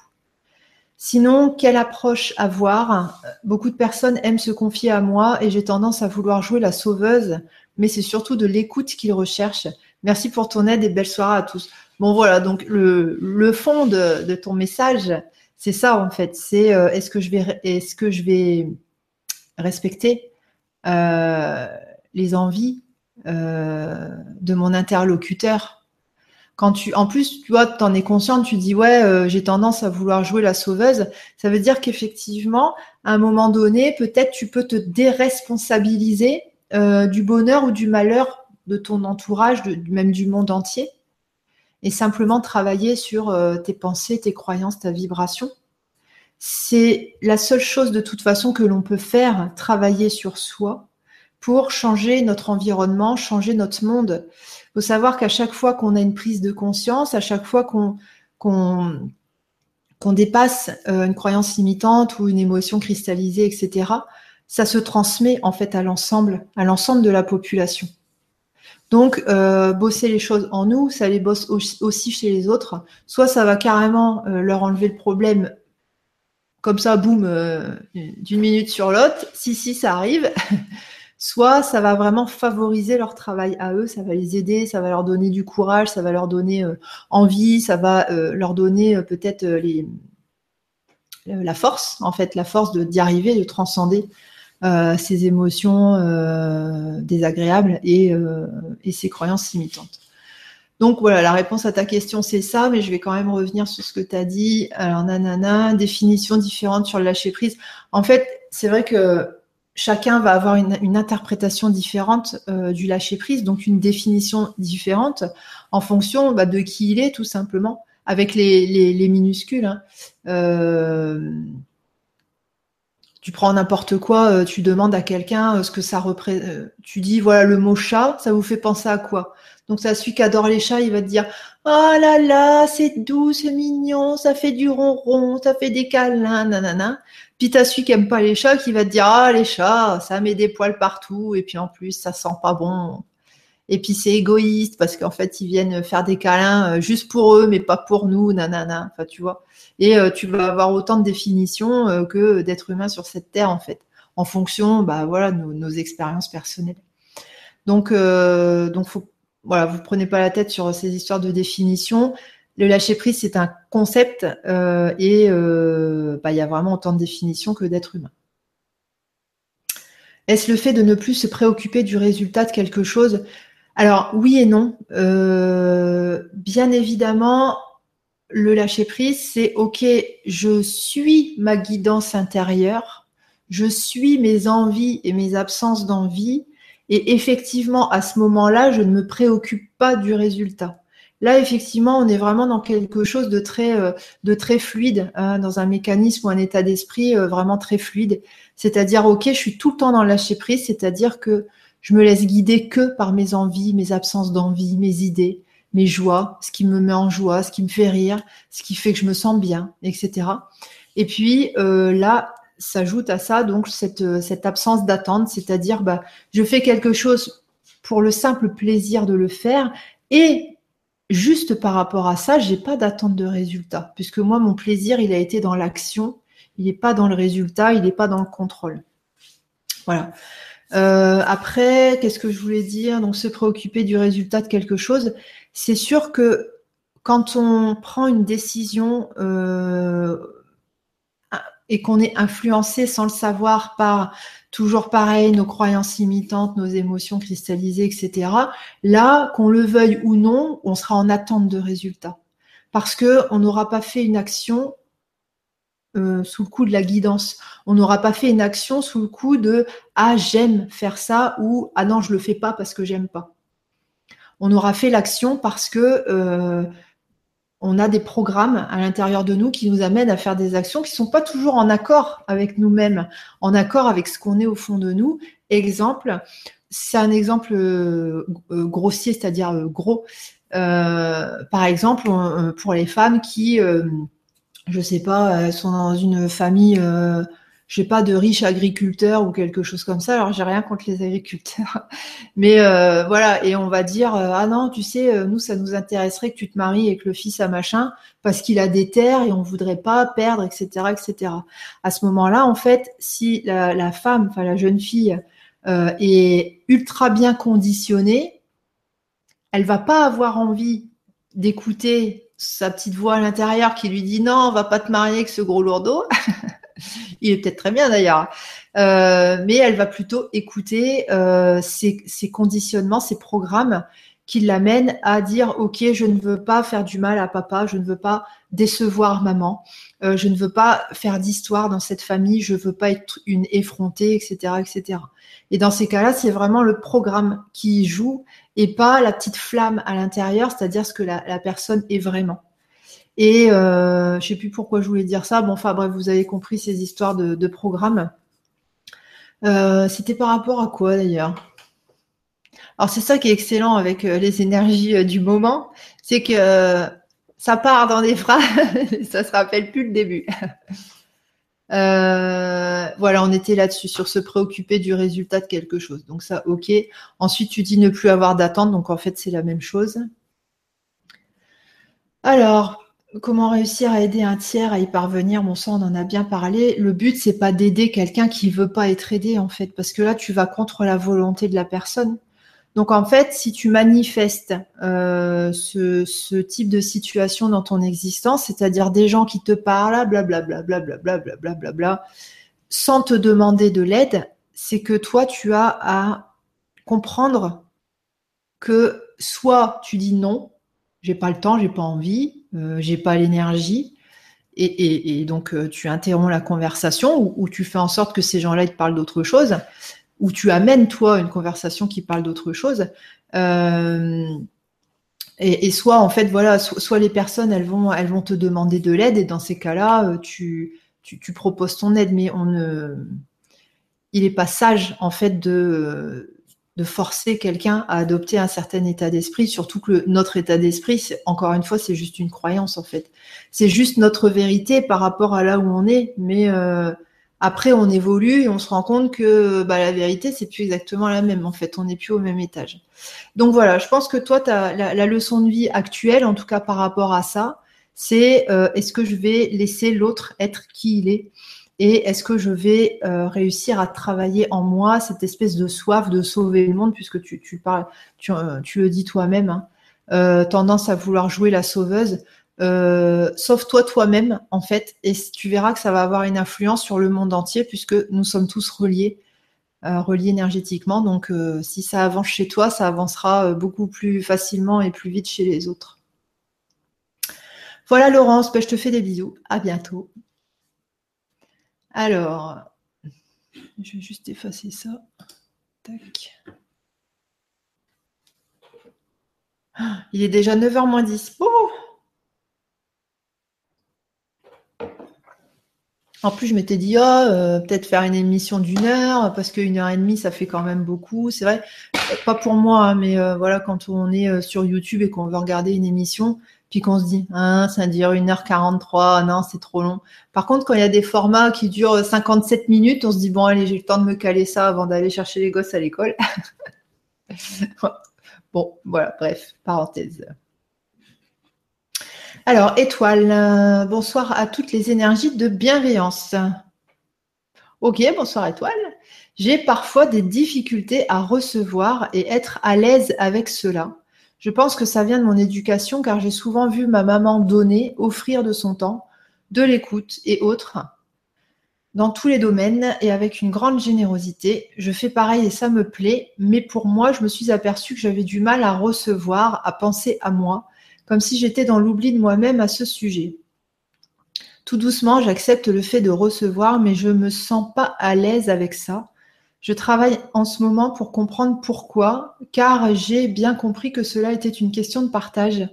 Sinon, quelle approche avoir? Beaucoup de personnes aiment se confier à moi et j'ai tendance à vouloir jouer la sauveuse, mais c'est surtout de l'écoute qu'ils recherchent. Merci pour ton aide et belle soirée à tous. Bon voilà, donc le, fond de, ton message, c'est ça en fait. C'est euh, est-ce que je vais est-ce que je vais respecter euh, les envies euh, de mon interlocuteur quand tu, en plus, tu vois, tu en es consciente, tu dis ouais, euh, j'ai tendance à vouloir jouer la sauveuse. Ça veut dire qu'effectivement, à un moment donné, peut-être tu peux te déresponsabiliser euh, du bonheur ou du malheur de ton entourage, même du monde entier, et simplement travailler sur tes pensées, tes croyances, ta vibration. C'est la seule chose de toute façon que l'on peut faire, travailler sur soi pour changer notre environnement, changer notre monde. Il faut savoir qu'à chaque fois qu'on a une prise de conscience, à chaque fois qu'on dépasse euh, une croyance limitante ou une émotion cristallisée, etc., ça se transmet en fait à l'ensemble, à l'ensemble de la population. Donc, euh, bosser les choses en nous, ça les bosse aussi chez les autres. Soit ça va carrément euh, leur enlever le problème comme ça, boum, d'une minute sur l'autre. Si, si, ça arrive. Soit ça va vraiment favoriser leur travail à eux, ça va les aider, ça va leur donner du courage, ça va leur donner euh, envie, ça va euh, leur donner euh, peut-être la force, en fait, la force d'y arriver, de transcender ces émotions désagréables et, et ces croyances limitantes. Donc voilà, la réponse à ta question, c'est ça, mais je vais quand même revenir sur ce que tu as dit. Alors, nanana, définition différente sur le lâcher prise. En fait, c'est vrai que chacun va avoir une, interprétation différente euh, du lâcher prise, donc une définition différente en fonction bah, de qui il est, tout simplement, avec les, minuscules. Hein. Euh, tu prends n'importe quoi, euh, tu demandes à quelqu'un ce que ça représente. tu dis voilà le mot chat, ça vous fait penser à quoi? Donc ça celui qui adore les chats, il va te dire oh là là, c'est doux, c'est mignon, ça fait du ronron, ça fait des câlins, nanana. Puis t'as celui qui aime pas les chats qui va te dire ah les chats ça met des poils partout et puis en plus ça sent pas bon. Et puis c'est égoïste parce qu'en fait ils viennent faire des câlins euh, juste pour eux mais pas pour nous nanana. Enfin tu vois. Et euh, tu vas avoir autant de définitions euh, que d'êtres humains sur cette terre en fait en fonction bah voilà nos, expériences personnelles. Donc donc faut voilà vous prenez pas la tête sur ces histoires de définition. Le lâcher prise, c'est un concept euh, et euh, bah, il y a vraiment autant de définitions que d'être humain. Est-ce le fait de ne plus se préoccuper du résultat de quelque chose? Alors oui et non. Euh, bien évidemment, le lâcher prise, c'est OK, je suis ma guidance intérieure, je suis mes envies et mes absences d'envie, et effectivement, à ce moment-là, je ne me préoccupe pas du résultat. Là, effectivement, on est vraiment dans quelque chose de très, euh, de très fluide, hein, dans un mécanisme ou un état d'esprit euh, vraiment très fluide. C'est-à-dire, ok, je suis tout le temps dans le lâcher prise, c'est-à-dire que je me laisse guider que par mes envies, mes absences d'envie, mes idées, mes joies, ce qui me met en joie, ce qui me fait rire, ce qui fait que je me sens bien, etc. Et puis euh, là, s'ajoute à ça donc cette, cette absence d'attente, c'est-à-dire bah, je fais quelque chose pour le simple plaisir de le faire et juste par rapport à ça, j'ai pas d'attente de résultat, puisque moi, mon plaisir, il a été dans l'action, il n'est pas dans le résultat, il n'est pas dans le contrôle. Voilà. Euh, après, qu'est-ce que je voulais dire? Donc, se préoccuper du résultat de quelque chose, c'est sûr que quand on prend une décision euh, et qu'on est influencé sans le savoir par toujours pareil, nos croyances imitantes, nos émotions cristallisées, etc. Là, qu'on le veuille ou non, on sera en attente de résultats. Parce que on n'aura pas fait une action euh, sous le coup de la guidance. On n'aura pas fait une action sous le coup de ah j'aime faire ça ou ah non je le fais pas parce que j'aime pas. On aura fait l'action parce que euh, on a des programmes à l'intérieur de nous qui nous amènent à faire des actions qui ne sont pas toujours en accord avec nous-mêmes, en accord avec ce qu'on est au fond de nous. Exemple, c'est un exemple euh, euh, grossier, c'est-à-dire euh, gros. par exemple, pour les femmes qui, je sais pas, sont dans une famille sais pas, de riches agriculteurs ou quelque chose comme ça. Alors j'ai rien contre les agriculteurs, mais euh, voilà. Et on va dire euh, ah non, tu sais, euh, nous ça nous intéresserait que tu te maries avec le fils à machin parce qu'il a des terres et on voudrait pas perdre, etc., etc. À ce moment-là, en fait, si la, la femme, enfin la jeune fille est ultra bien conditionnée, elle va pas avoir envie d'écouter sa petite voix à l'intérieur qui lui dit non, on va pas te marier avec ce gros lourdeau. il est peut-être très bien d'ailleurs, euh, mais elle va plutôt écouter euh, ses, conditionnements, ses programmes qui l'amènent à dire ok, je ne veux pas faire du mal à papa, je ne veux pas décevoir maman, euh, je ne veux pas faire d'histoire dans cette famille, je veux pas être une effrontée, etc., etc. Et dans ces cas-là, c'est vraiment le programme qui joue et pas la petite flamme à l'intérieur, c'est-à-dire ce que la personne est vraiment. Et euh, je sais plus pourquoi je voulais dire ça. Bon, enfin bref, vous avez compris ces histoires de, de programmes. Euh, c'était par rapport à quoi d'ailleurs? Alors c'est ça qui est excellent avec euh, les énergies du moment, c'est que ça part dans des phrases, ça se rappelle plus le début. voilà, on était là-dessus, sur se préoccuper du résultat de quelque chose. Donc ça, ok. Ensuite, tu dis ne plus avoir d'attente, donc en fait, c'est la même chose. Alors, Comment réussir à aider un tiers à y parvenir Bon, ça, on en a bien parlé. Le but, c'est pas d'aider quelqu'un qui veut pas être aidé, en fait, parce que là, tu vas contre la volonté de la personne. Donc, en fait, si tu manifestes euh, ce, type de situation dans ton existence, c'est-à-dire des gens qui te parlent, blablabla, blablabla, blablabla, sans te demander de l'aide, c'est que toi, tu as à comprendre que soit tu dis non, j'ai pas le temps, j'ai pas envie, euh, j'ai pas l'énergie. Et, donc euh, tu interromps la conversation ou, tu fais en sorte que ces gens-là te parlent d'autre chose, ou tu amènes toi une conversation qui parle d'autre chose. Euh, et, soit en fait voilà, soit, les personnes elles vont elles vont te demander de l'aide et dans ces cas-là tu proposes ton aide, mais on ne il n'est pas sage en fait de de forcer quelqu'un à adopter un certain état d'esprit, surtout que notre état d'esprit, encore une fois, c'est juste une croyance en fait. C'est juste notre vérité par rapport à là où on est, mais euh, après on évolue et on se rend compte que bah, la vérité c'est plus exactement la même en fait, on n'est plus au même étage. Donc voilà, je pense que toi, la, leçon de vie actuelle, en tout cas par rapport à ça, c'est euh, est-ce que je vais laisser l'autre être qui il est? Et est-ce que je vais euh, réussir à travailler en moi cette espèce de soif de sauver le monde, puisque tu, parles, tu, euh, tu le dis toi-même, hein, euh, tendance à vouloir jouer la sauveuse. Sauve-toi toi-même, en fait, et tu verras que ça va avoir une influence sur le monde entier, puisque nous sommes tous reliés, reliés énergétiquement. Donc, si ça avance chez toi, ça avancera beaucoup plus facilement et plus vite chez les autres. Voilà, Laurence, ben, je te fais des bisous. À bientôt. Alors, je vais juste effacer ça. Il est déjà 9h moins 10. en plus, je m'étais dit, oh, euh, peut-être faire une émission d'une heure, parce qu'une heure et demie, ça fait quand même beaucoup. C'est vrai, pas pour moi, hein, mais euh, voilà, quand on est euh, sur YouTube et qu'on veut regarder une émission, puis qu'on se dit, hein, ça dure 1h43, non, c'est trop long. Par contre, quand il y a des formats qui durent 57 minutes, on se dit, bon, allez, j'ai le temps de me caler ça avant d'aller chercher les gosses à l'école. bon, voilà, bref, parenthèse. Alors, étoile, bonsoir à toutes les énergies de bienveillance. Ok, bonsoir étoile. J'ai parfois des difficultés à recevoir et être à l'aise avec cela. Je pense que ça vient de mon éducation car j'ai souvent vu ma maman donner, offrir de son temps, de l'écoute et autres dans tous les domaines et avec une grande générosité. Je fais pareil et ça me plaît, mais pour moi, je me suis aperçue que j'avais du mal à recevoir, à penser à moi, comme si j'étais dans l'oubli de moi-même à ce sujet. Tout doucement, j'accepte le fait de recevoir, mais je ne me sens pas à l'aise avec ça. Je travaille en ce moment pour comprendre pourquoi, car j'ai bien compris que cela était une question de partage.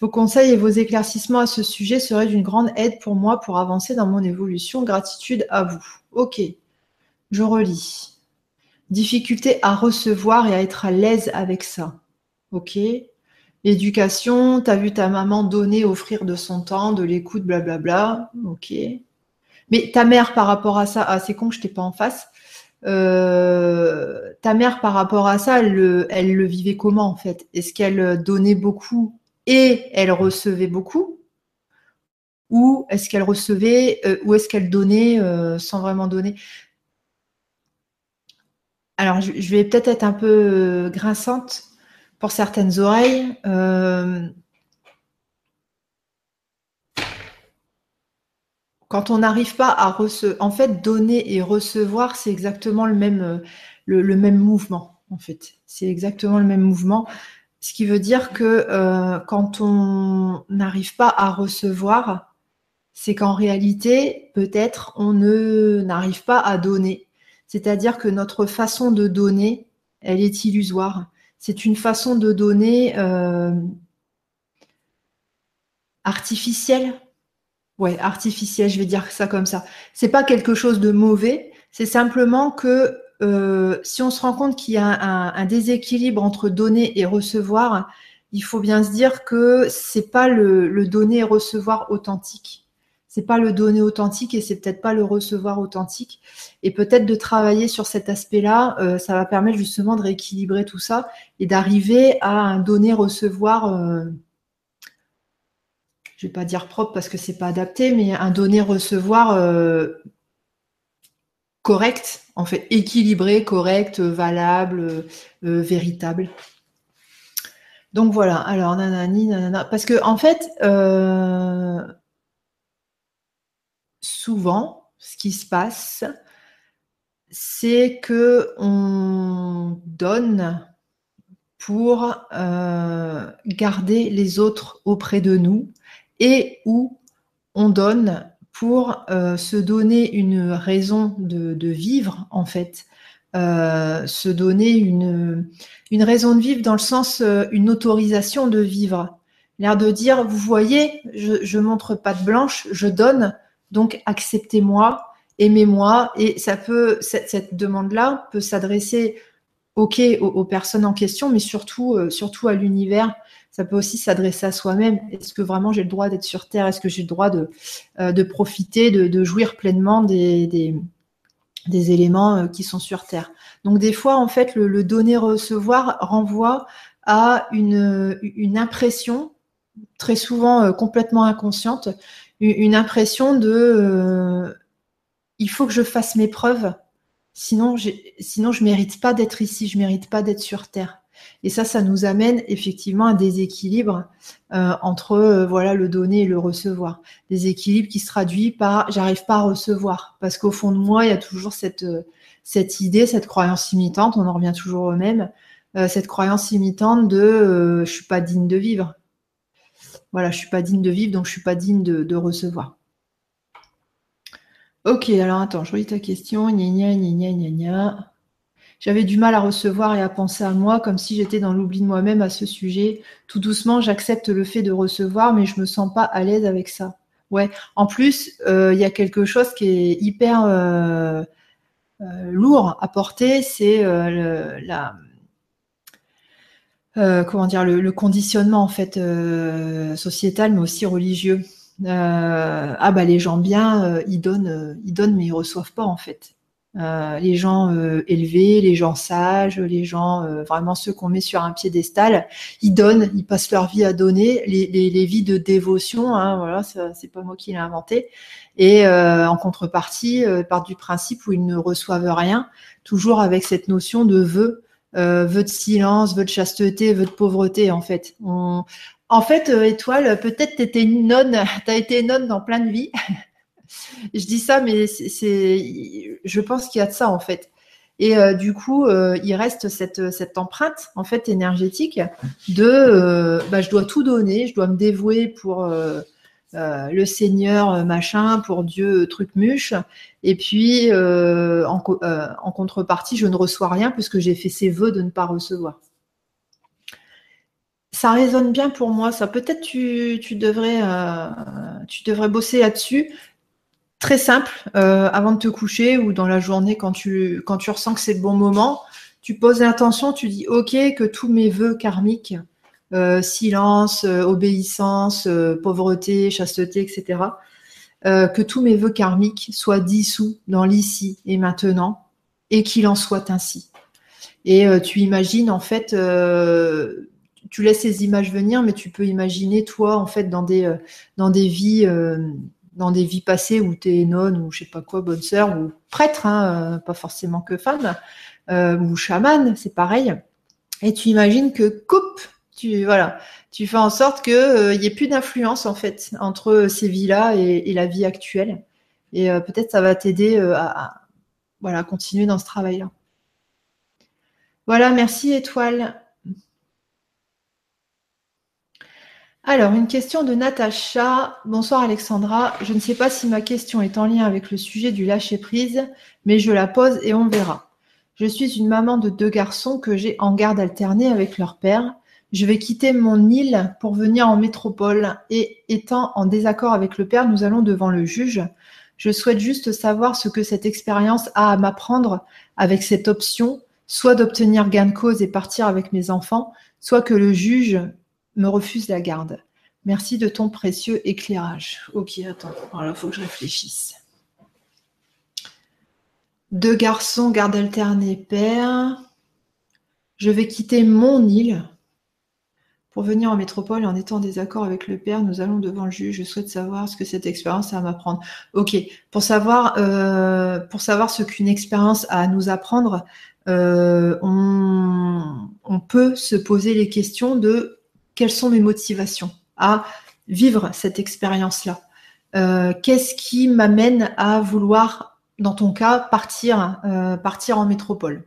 Vos conseils et vos éclaircissements à ce sujet seraient d'une grande aide pour moi pour avancer dans mon évolution. Gratitude à vous. Ok, je relis. Difficulté à recevoir et à être à l'aise avec ça. Ok. Éducation, t'as vu ta maman donner, offrir de son temps, de l'écoute, blablabla. Ok. Mais ta mère par rapport à ça, ah c'est con, je t'ai pas en face. Euh, ta mère, par rapport à ça, elle le, vivait comment en fait? Est-ce qu'elle donnait beaucoup et elle recevait beaucoup? Ou est-ce qu'elle recevait euh, ou est-ce qu'elle donnait euh, sans vraiment donner? Alors, je, je vais peut-être être un peu grinçante pour certaines oreilles. Quand on n'arrive pas à recevoir, en fait, donner et recevoir, c'est exactement le même, euh, le, même mouvement, en fait. C'est exactement le même mouvement. Ce qui veut dire que euh, quand on n'arrive pas à recevoir, c'est qu'en réalité, peut-être, on n'arrive pas à donner. C'est-à-dire que notre façon de donner, elle est illusoire. C'est une façon de donner euh, artificielle, ouais, artificiel, je vais dire ça comme ça. C'est pas quelque chose de mauvais, C'est simplement que euh, si on se rend compte qu'il y a un, déséquilibre entre donner et recevoir, il faut bien se dire que c'est pas le, donner et recevoir authentique. C'est pas le donner authentique et c'est peut-être pas le recevoir authentique. Et peut-être de travailler sur cet aspect-là, euh, ça va permettre justement de rééquilibrer tout ça et d'arriver à un donner-recevoir. Euh, je vais pas dire propre parce que c'est pas adapté, mais un donner-recevoir correct, en fait, équilibré, correct, valable, euh, véritable. Donc voilà, alors nanani, nanana. Parce que en fait, euh, souvent, ce qui se passe, c'est que on donne pour euh, garder les autres auprès de nous et où on donne pour euh, se donner une raison de, vivre, en fait, euh, se donner une, raison de vivre dans le sens, euh, une autorisation de vivre. L'air de dire, vous voyez, je, montre pas de blanche, je donne, donc acceptez-moi, aimez-moi, et ça cette, demande-là peut s'adresser, ok, aux, aux, personnes en question, mais surtout à l'univers ça peut aussi s'adresser à soi-même. Est-ce que vraiment j'ai le droit d'être sur Terre? Est-ce que j'ai le droit de, euh, profiter, de, jouir pleinement des, éléments euh, qui sont sur Terre? Donc des fois, en fait, le, donner-recevoir renvoie à une, impression, très souvent euh, complètement inconsciente, une, impression de il faut que je fasse mes preuves, sinon, je mérite pas d'être ici, je mérite pas d'être sur Terre. Et ça, ça nous amène effectivement à un déséquilibre euh, entre euh, voilà le donner et le recevoir. Déséquilibre qui se traduit par j'arrive pas à recevoir parce qu'au fond de moi, il y a toujours cette euh, cette idée, cette croyance imitante. On en revient toujours au même. cette croyance imitante de je suis pas digne de vivre. Voilà, je suis pas digne de vivre, donc je suis pas digne de, de recevoir. Ok, alors attends, je relis ta question. Gna gna gna gna gna. J'avais du mal à recevoir et à penser à moi, comme si j'étais dans l'oubli de moi-même à ce sujet. Tout doucement, j'accepte le fait de recevoir, mais je me sens pas à l'aise avec ça. Ouais. En plus, euh, il y a quelque chose qui est hyper euh, euh, lourd à porter, c'est comment dire le, conditionnement en fait sociétal, mais aussi religieux. ah bah les gens bien, ils donnent, ils donnent, mais ils reçoivent pas en fait. Euh, les gens euh, élevés, les gens sages, les gens euh, vraiment ceux qu'on met sur un piédestal, ils donnent, ils passent leur vie à donner, les, vies de dévotion, hein, voilà, c'est pas moi qui l'ai inventé. Et en contrepartie, part du principe où ils ne reçoivent rien, toujours avec cette notion de vœu, vœu de silence, vœu de chasteté, vœu de pauvreté, en fait. En fait, étoile, peut-être t'étais une nonne, t'as été nonne dans plein de vies. Je dis ça, mais je pense qu'il y a de ça en fait. Et euh, du coup, euh, il reste cette, cette, empreinte en fait énergétique de, euh, bah, je dois tout donner, je dois me dévouer pour le Seigneur machin, pour Dieu truc muche. Et puis en, contrepartie, je ne reçois rien puisque j'ai fait ses vœux de ne pas recevoir. Ça résonne bien pour moi. Ça peut-être tu, tu tu devrais bosser là-dessus très simple euh, avant de te coucher ou dans la journée quand tu, ressens que c'est le bon moment. Tu poses l'intention, tu dis OK, que tous mes vœux karmiques, euh, silence, euh, obéissance, pauvreté, chasteté, etc., que tous mes vœux karmiques soient dissous dans l'ici et maintenant et qu'il en soit ainsi. Et tu imagines en fait, tu laisses ces images venir, mais tu peux imaginer toi en fait dans des vies dans des vies passées où tu es nonne ou je sais pas quoi, bonne sœur ou prêtre, hein, euh, pas forcément que femme, euh, ou chamane, c'est pareil. Et tu imagines que coupe, tu voilà, tu fais en sorte qu'il euh, n'y ait plus d'influence en fait entre ces vies-là et, la vie actuelle. Et peut-être ça va t'aider à, voilà continuer dans ce travail-là. Voilà, merci Étoile. Alors, une question de Natacha. Bonsoir Alexandra. Je ne sais pas si ma question est en lien avec le sujet du lâcher-prise, mais je la pose et on verra. Je suis une maman de deux garçons que j'ai en garde alternée avec leur père. Je vais quitter mon île pour venir en métropole et étant en désaccord avec le père, nous allons devant le juge. Je souhaite juste savoir ce que cette expérience a à m'apprendre avec cette option, soit d'obtenir gain de cause et partir avec mes enfants, soit que le juge me refuse la garde. Merci de ton précieux éclairage. Ok, attends, il faut que je réfléchisse. Deux garçons, garde alternée, père. Je vais quitter mon île pour venir en métropole en étant en désaccord avec le père. Nous allons devant le juge. Je souhaite savoir ce que cette expérience a à m'apprendre. Ok, pour savoir, euh, pour savoir ce qu'une expérience a à nous apprendre, euh, on peut se poser les questions de quelles sont mes motivations à vivre cette expérience-là. Euh, qu'est-ce qui m'amène à vouloir dans ton cas, partir, euh, partir en métropole?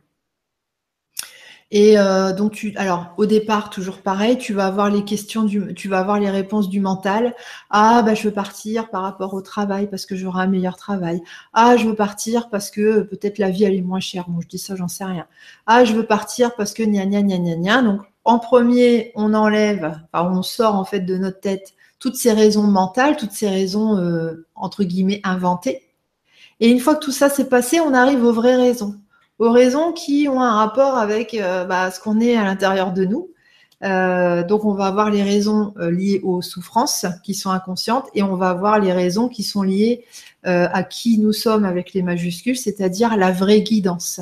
Et euh, donc alors au départ toujours pareil, tu vas avoir les questions du, tu vas avoir les réponses du mental. Ah bah je veux partir par rapport au travail parce que j'aurai un meilleur travail. Ah je veux partir parce que peut-être la vie elle est moins chère. Moi je dis ça, j'en sais rien. Ah je veux partir parce que gna gna gna gna gna. En premier on enlève, enfin on sort en fait de notre tête toutes ces raisons mentales, toutes ces raisons euh, entre guillemets inventées. Et une fois que tout ça s'est passé, on arrive aux vraies raisons. Aux raisons qui ont un rapport avec euh, bah, ce qu'on est à l'intérieur de nous. Euh, donc on va avoir les raisons liées aux souffrances qui sont inconscientes et on va avoir les raisons qui sont liées à qui nous sommes avec les majuscules, c'est-à-dire la vraie guidance.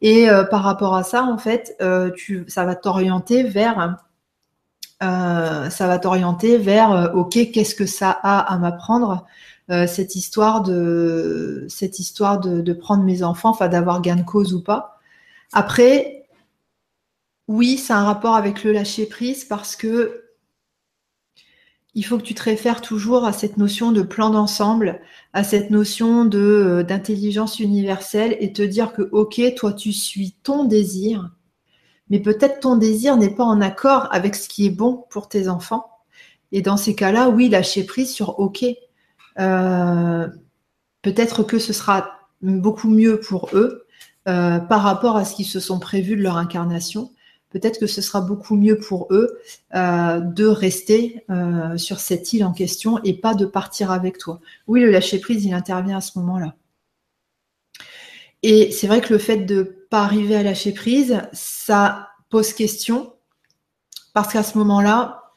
Et par rapport à ça, en fait, tu, ça va t'orienter vers ça va t'orienter vers ok qu'est-ce que ça a à m'apprendre euh, cette histoire de cette histoire de, prendre mes enfants, enfin d'avoir gain de cause ou pas. Après, oui, c'est un rapport avec le lâcher prise parce que il faut que tu te réfères toujours à cette notion de plan d'ensemble, à cette notion euh, d'intelligence universelle et te dire que ok, toi tu suis ton désir, mais peut-être ton désir n'est pas en accord avec ce qui est bon pour tes enfants. Et dans ces cas-là, oui, lâcher prise sur ok. Euh, peut-être que ce sera beaucoup mieux pour eux euh, par rapport à ce qu'ils se sont prévus de leur incarnation. Peut-être que ce sera beaucoup mieux pour eux euh, de rester sur cette île en question et pas de partir avec toi. Oui, le lâcher prise, il intervient à ce moment-là. Et c'est vrai que le fait de ne pas arriver à lâcher prise, ça pose question parce qu'à ce moment-là,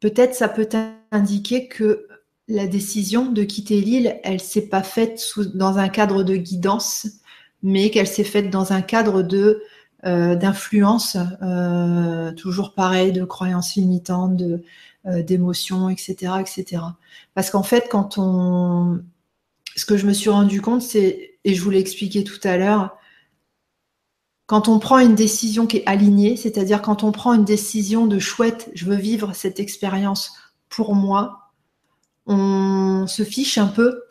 peut-être ça peut indiquer que la décision de quitter l'île, elle s'est pas faite dans un cadre de guidance, mais qu'elle s'est faite dans un cadre de euh, d'influence, euh, toujours pareil, de croyances limitantes, de euh, d'émotions, etc., etc. Parce qu'en fait, quand on, ce que je me suis rendu compte, c'est, et je vous l'ai expliqué tout à l'heure, quand on prend une décision qui est alignée, c'est-à-dire quand on prend une décision de chouette, je veux vivre cette expérience pour moi, on se fiche un peu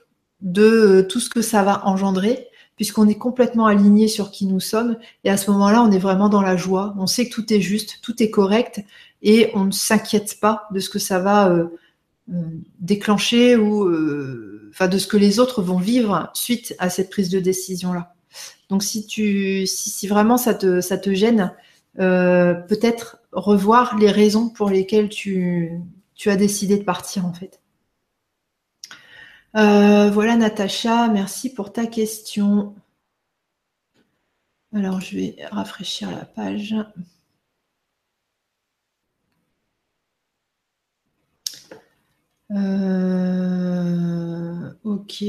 de tout ce que ça va engendrer, puisqu'on est complètement aligné sur qui nous sommes. Et à ce moment-là, on est vraiment dans la joie. On sait que tout est juste, tout est correct, et on ne s'inquiète pas de ce que ça va euh, euh, déclencher ou enfin de ce que les autres vont vivre suite à cette prise de décision là. Donc si tu si, vraiment ça te ça te gêne, peut-être revoir les raisons pour lesquelles tu tu as décidé de partir en fait. Euh, voilà Natacha, merci pour ta question. Alors je vais rafraîchir la page. Euh, ok.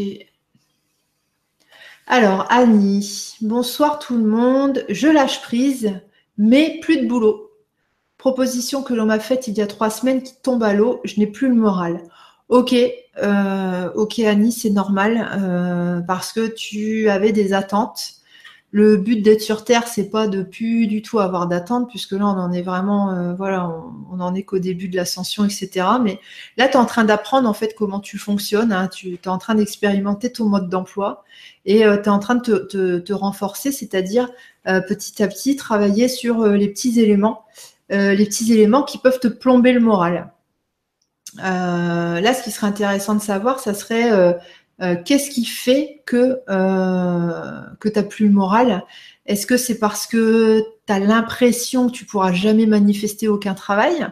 Alors Annie, bonsoir tout le monde. Je lâche prise, mais plus de boulot. Proposition que l'on m'a faite il y a trois semaines qui tombe à l'eau. Je n'ai plus le moral. Ok, euh, ok Annie, c'est normal euh, parce que tu avais des attentes. Le but d'être sur Terre, c'est pas de plus du tout avoir d'attentes, puisque là, on en est vraiment, euh, voilà, on, en est qu'au début de l'ascension, etc. Mais là, tu es en train d'apprendre en fait comment tu fonctionnes. Hein, tu es en train d'expérimenter ton mode d'emploi et tu es en train de te, te, te renforcer, c'est-à-dire petit à petit travailler sur les petits éléments, les petits éléments qui peuvent te plomber le moral. Euh, là, ce qui serait intéressant de savoir, ça serait euh, euh, qu'est-ce qui fait que, que tu n'as plus le moral? Est-ce que c'est parce que tu as l'impression que tu pourras jamais manifester aucun travail?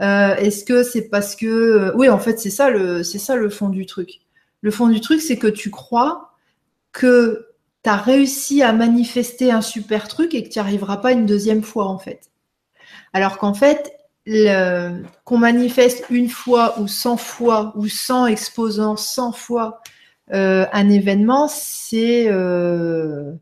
Est-ce que c'est parce que... oui, en fait, c'est ça, le, c'est ça le fond du truc. Le fond du truc, c'est que tu crois que tu as réussi à manifester un super truc et que tu n'y arriveras pas une deuxième fois, en fait. Alors qu'en fait, qu'on manifeste une fois ou cent fois ou cent exposants cent fois euh, un événement, c'est euh,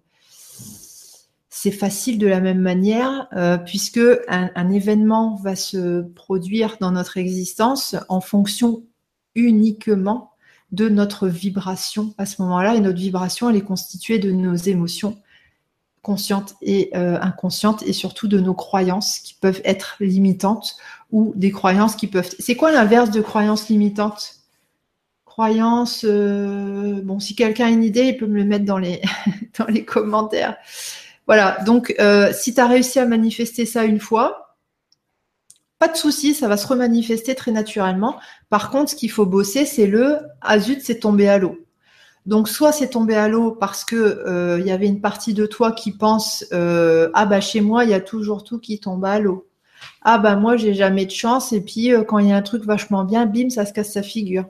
c'est facile de la même manière euh, puisque un, événement va se produire dans notre existence en fonction uniquement de notre vibration à ce moment-là et notre vibration elle est constituée de nos émotions conscientes et inconscientes et surtout de nos croyances qui peuvent être limitantes ou des croyances qui peuvent. C'est quoi l'inverse de croyances limitantes? Croyance. Euh, bon, si quelqu'un a une idée, il peut me le mettre dans les, commentaires. Voilà, donc euh, si tu as réussi à manifester ça une fois, pas de souci, ça va se remanifester très naturellement. Par contre, ce qu'il faut bosser, c'est le ah c'est tombé à l'eau. Donc soit c'est tombé à l'eau parce que euh, il y avait une partie de toi qui pense ah bah chez moi il y a toujours tout qui tombe à l'eau. Ah bah moi j'ai jamais de chance et puis quand il y a un truc vachement bien, bim ça se casse sa figure.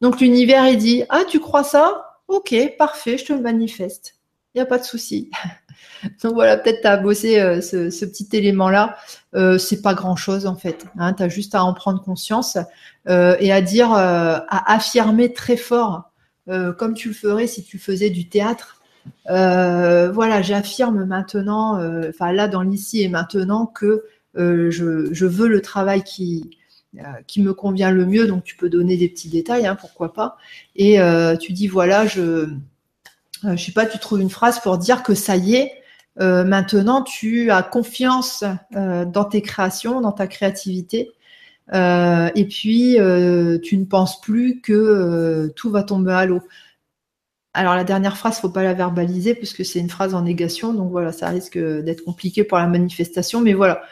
Donc l'univers, il dit, ah, tu crois ça? Ok, parfait, je te manifeste. Il n'y a pas de souci. Donc voilà, peut-être tu as bossé euh, ce, petit élément-là. Euh, c'est pas grand-chose en fait. Hein. tu as juste à en prendre conscience euh, et à dire, euh, à affirmer très fort, comme tu le ferais si tu faisais du théâtre. voilà, j'affirme maintenant, enfin là dans l'ici et maintenant, que je, veux le travail qui, euh, qui me convient le mieux. Donc tu peux donner des petits détails, hein, pourquoi pas. Et euh, tu dis voilà, je, euh, je sais pas, tu trouves une phrase pour dire que ça y est, maintenant tu as confiance dans tes créations, dans ta créativité. Et puis tu ne penses plus que tout va tomber à l'eau. Alors la dernière phrase, faut pas la verbaliser parce que c'est une phrase en négation, donc voilà, ça risque d'être compliqué pour la manifestation. Mais voilà,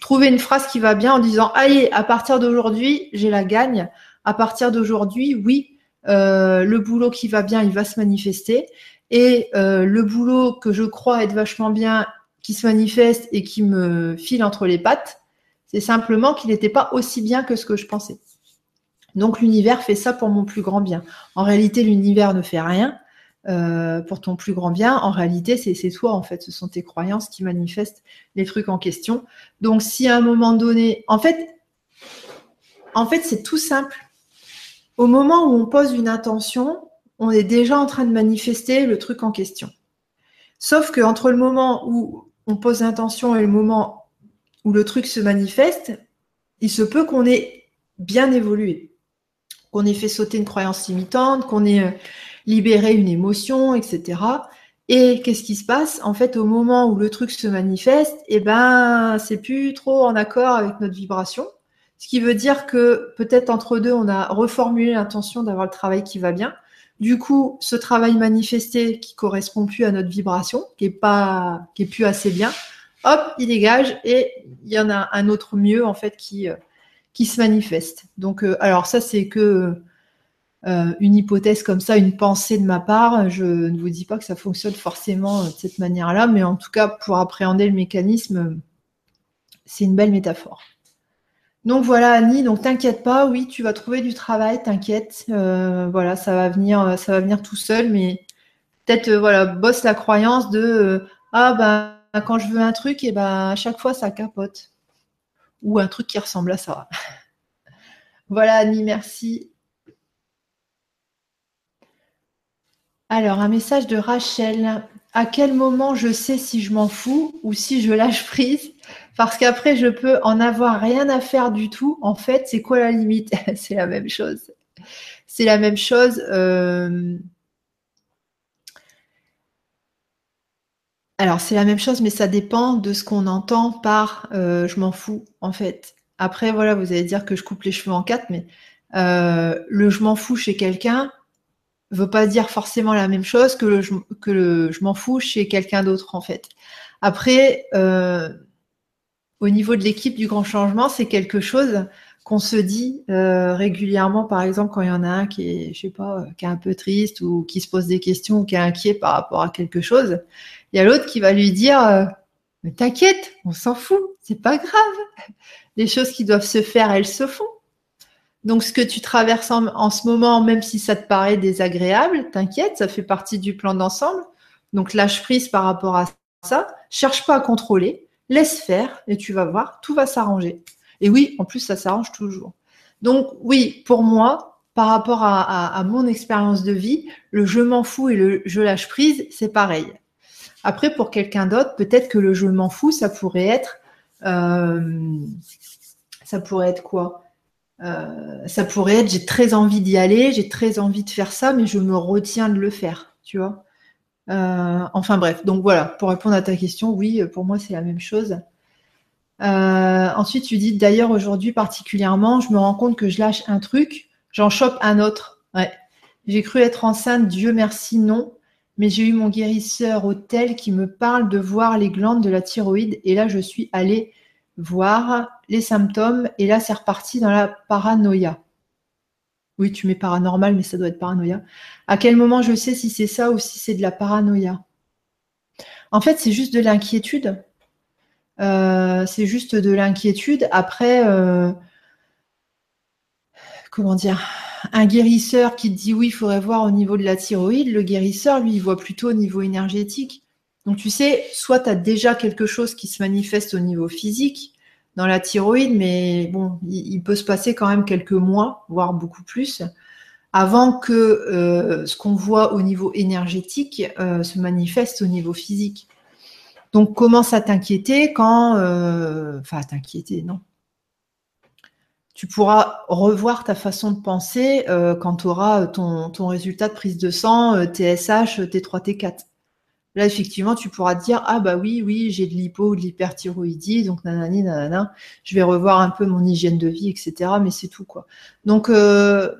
trouver une phrase qui va bien en disant allez à partir d'aujourd'hui j'ai la gagne à partir d'aujourd'hui oui euh, le boulot qui va bien il va se manifester et euh, le boulot que je crois être vachement bien qui se manifeste et qui me file entre les pattes c'est simplement qu'il n'était pas aussi bien que ce que je pensais donc l'univers fait ça pour mon plus grand bien en réalité l'univers ne fait rien euh, pour ton plus grand bien, en réalité, c'est toi, en fait. Ce sont tes croyances qui manifestent les trucs en question. Donc, si à un moment donné, en fait, en fait, c'est tout simple. Au moment où on pose une intention, on est déjà en train de manifester le truc en question. Sauf que entre le moment où on pose l'intention et le moment où le truc se manifeste, il se peut qu'on ait bien évolué, qu'on ait fait sauter une croyance limitante, qu'on ait euh, libérer une émotion, etc. Et qu'est-ce qui se passe? En fait, au moment où le truc se manifeste, eh ben, c'est plus trop en accord avec notre vibration. Ce qui veut dire que peut-être entre deux, on a reformulé l'intention d'avoir le travail qui va bien. Du coup, ce travail manifesté qui correspond plus à notre vibration, qui est pas, qui plus assez bien, hop, il dégage et il y en a un autre mieux en fait qui, euh, qui se manifeste. Donc, euh, alors ça c'est que euh, une hypothèse comme ça, une pensée de ma part. Je ne vous dis pas que ça fonctionne forcément de cette manière-là, mais en tout cas, pour appréhender le mécanisme, c'est une belle métaphore. Donc voilà, Annie, donc t'inquiète pas, oui, tu vas trouver du travail, t'inquiète. Voilà, ça va venir, ça va venir tout seul, mais peut-être voilà, bosse la croyance de ah ben quand je veux un truc, et ben à chaque fois ça capote. Ou un truc qui ressemble à ça. voilà, Annie, merci. Alors, un message de Rachel. À quel moment je sais si je m'en fous ou si je lâche prise? Parce qu'après, je peux en avoir rien à faire du tout. En fait, c'est quoi la limite? C'est la même chose. C'est la même chose. Euh, alors, c'est la même chose, mais ça dépend de ce qu'on entend par euh, je m'en fous, en fait. Après, voilà, vous allez dire que je coupe les cheveux en quatre, mais euh, le je m'en fous chez quelqu'un, veut pas dire forcément la même chose que le, je m'en fous chez quelqu'un d'autre en fait. Après, euh, au niveau de l'équipe du grand changement, c'est quelque chose qu'on se dit régulièrement, par exemple, quand il y en a un qui est, je sais pas, qui est un peu triste ou qui se pose des questions ou qui est inquiet par rapport à quelque chose, il y a l'autre qui va lui dire euh, Mais t'inquiète, on s'en fout, c'est pas grave. Les choses qui doivent se faire, elles se font. Donc, ce que tu traverses en, ce moment, même si ça te paraît désagréable, t'inquiète, ça fait partie du plan d'ensemble. Donc, lâche prise par rapport à ça. Cherche pas à contrôler. Laisse faire et tu vas voir, tout va s'arranger. Et oui, en plus, ça s'arrange toujours. Donc, oui, pour moi, par rapport à, mon expérience de vie, le je m'en fous et le je lâche prise, c'est pareil. Après, pour quelqu'un d'autre, peut-être que le je m'en fous, ça pourrait être, euh, ça pourrait être quoi? Euh, ça pourrait être j'ai très envie d'y aller, j'ai très envie de faire ça, mais je me retiens de le faire, tu vois? Euh, enfin bref, donc voilà, pour répondre à ta question, oui, pour moi c'est la même chose. Ensuite, tu dis d'ailleurs aujourd'hui particulièrement, je me rends compte que je lâche un truc, j'en chope un autre. J'ai cru être enceinte, Dieu merci, non. Mais j'ai eu mon guérisseur au tel qui me parle de voir les glandes de la thyroïde et là je suis allée voir les symptômes, et là c'est reparti dans la paranoïa. Oui, tu mets paranormal, mais ça doit être paranoïa. À quel moment je sais si c'est ça ou si c'est de la paranoïa? En fait, c'est juste de l'inquiétude. Euh, c'est juste de l'inquiétude. Après, euh, comment dire? Un guérisseur qui te dit oui, il faudrait voir au niveau de la thyroïde. Le guérisseur, lui, il voit plutôt au niveau énergétique. Donc tu sais, soit tu as déjà quelque chose qui se manifeste au niveau physique dans la thyroïde, mais bon, il, peut se passer quand même quelques mois, voire beaucoup plus, avant que euh, ce qu'on voit au niveau énergétique euh, se manifeste au niveau physique. Donc commence à t'inquiéter quand... Euh, enfin, t'inquiéter, non. Tu pourras revoir ta façon de penser quand tu auras ton, ton, résultat de prise de sang, TSH, T3, T4. Là, effectivement, tu pourras te dire Ah, bah oui, oui, j'ai de l'hypo ou de l'hyperthyroïdie, donc nanani, nanana. Je vais revoir un peu mon hygiène de vie, etc. Mais c'est tout, quoi. Donc, euh,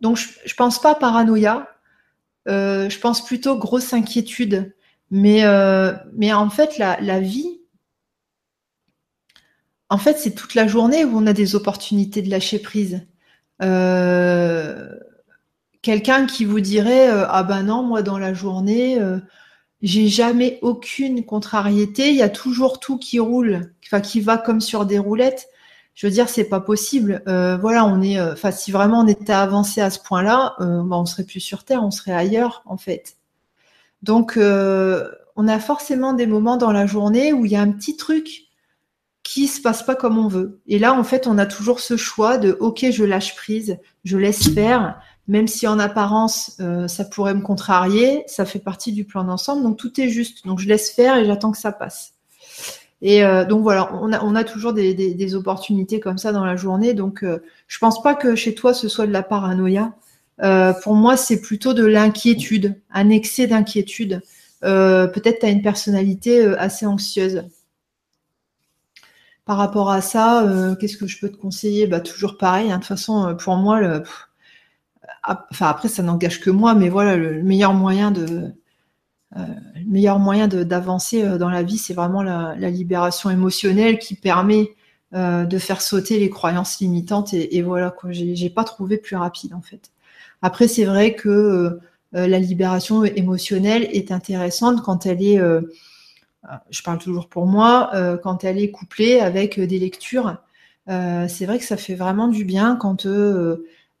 donc je, ne pense pas paranoïa. Euh, je pense plutôt grosse inquiétude. Mais, euh, mais en fait, la, la vie, en fait, c'est toute la journée où on a des opportunités de lâcher prise. Quelqu'un qui vous dirait Ah, ben non, moi, dans la journée j'ai jamais aucune contrariété. Il y a toujours tout qui roule, enfin qui va comme sur des roulettes. Je veux dire, c'est pas possible. Euh, voilà, on est. Euh, enfin, si vraiment on était avancé à ce point-là, euh, bah, on serait plus sur Terre, on serait ailleurs en fait. Donc, on a forcément des moments dans la journée où il y a un petit truc qui se passe pas comme on veut. Et là, en fait, on a toujours ce choix de OK, je lâche prise, je laisse faire même si en apparence euh, ça pourrait me contrarier, ça fait partie du plan d'ensemble, donc tout est juste. Donc je laisse faire et j'attends que ça passe. Et euh, donc voilà, on a, toujours des, opportunités comme ça dans la journée. Donc euh, je pense pas que chez toi ce soit de la paranoïa. pour moi, c'est plutôt de l'inquiétude, un excès d'inquiétude. Peut-être tu as une personnalité assez anxieuse. Par rapport à ça, qu'est-ce que je peux te conseiller? Bah, Toujours pareil, hein. de toute façon, pour moi, le, après ça n'engage que moi, mais voilà, le meilleur moyen de euh, le meilleur moyen d'avancer euh, dans la vie, c'est vraiment la, libération émotionnelle qui permet euh, de faire sauter les croyances limitantes. Et, voilà, quoi. J'ai pas trouvé plus rapide en fait. Après, c'est vrai que la libération émotionnelle est intéressante quand elle est, je parle toujours pour moi, quand elle est couplée avec des lectures. c'est vrai que ça fait vraiment du bien quand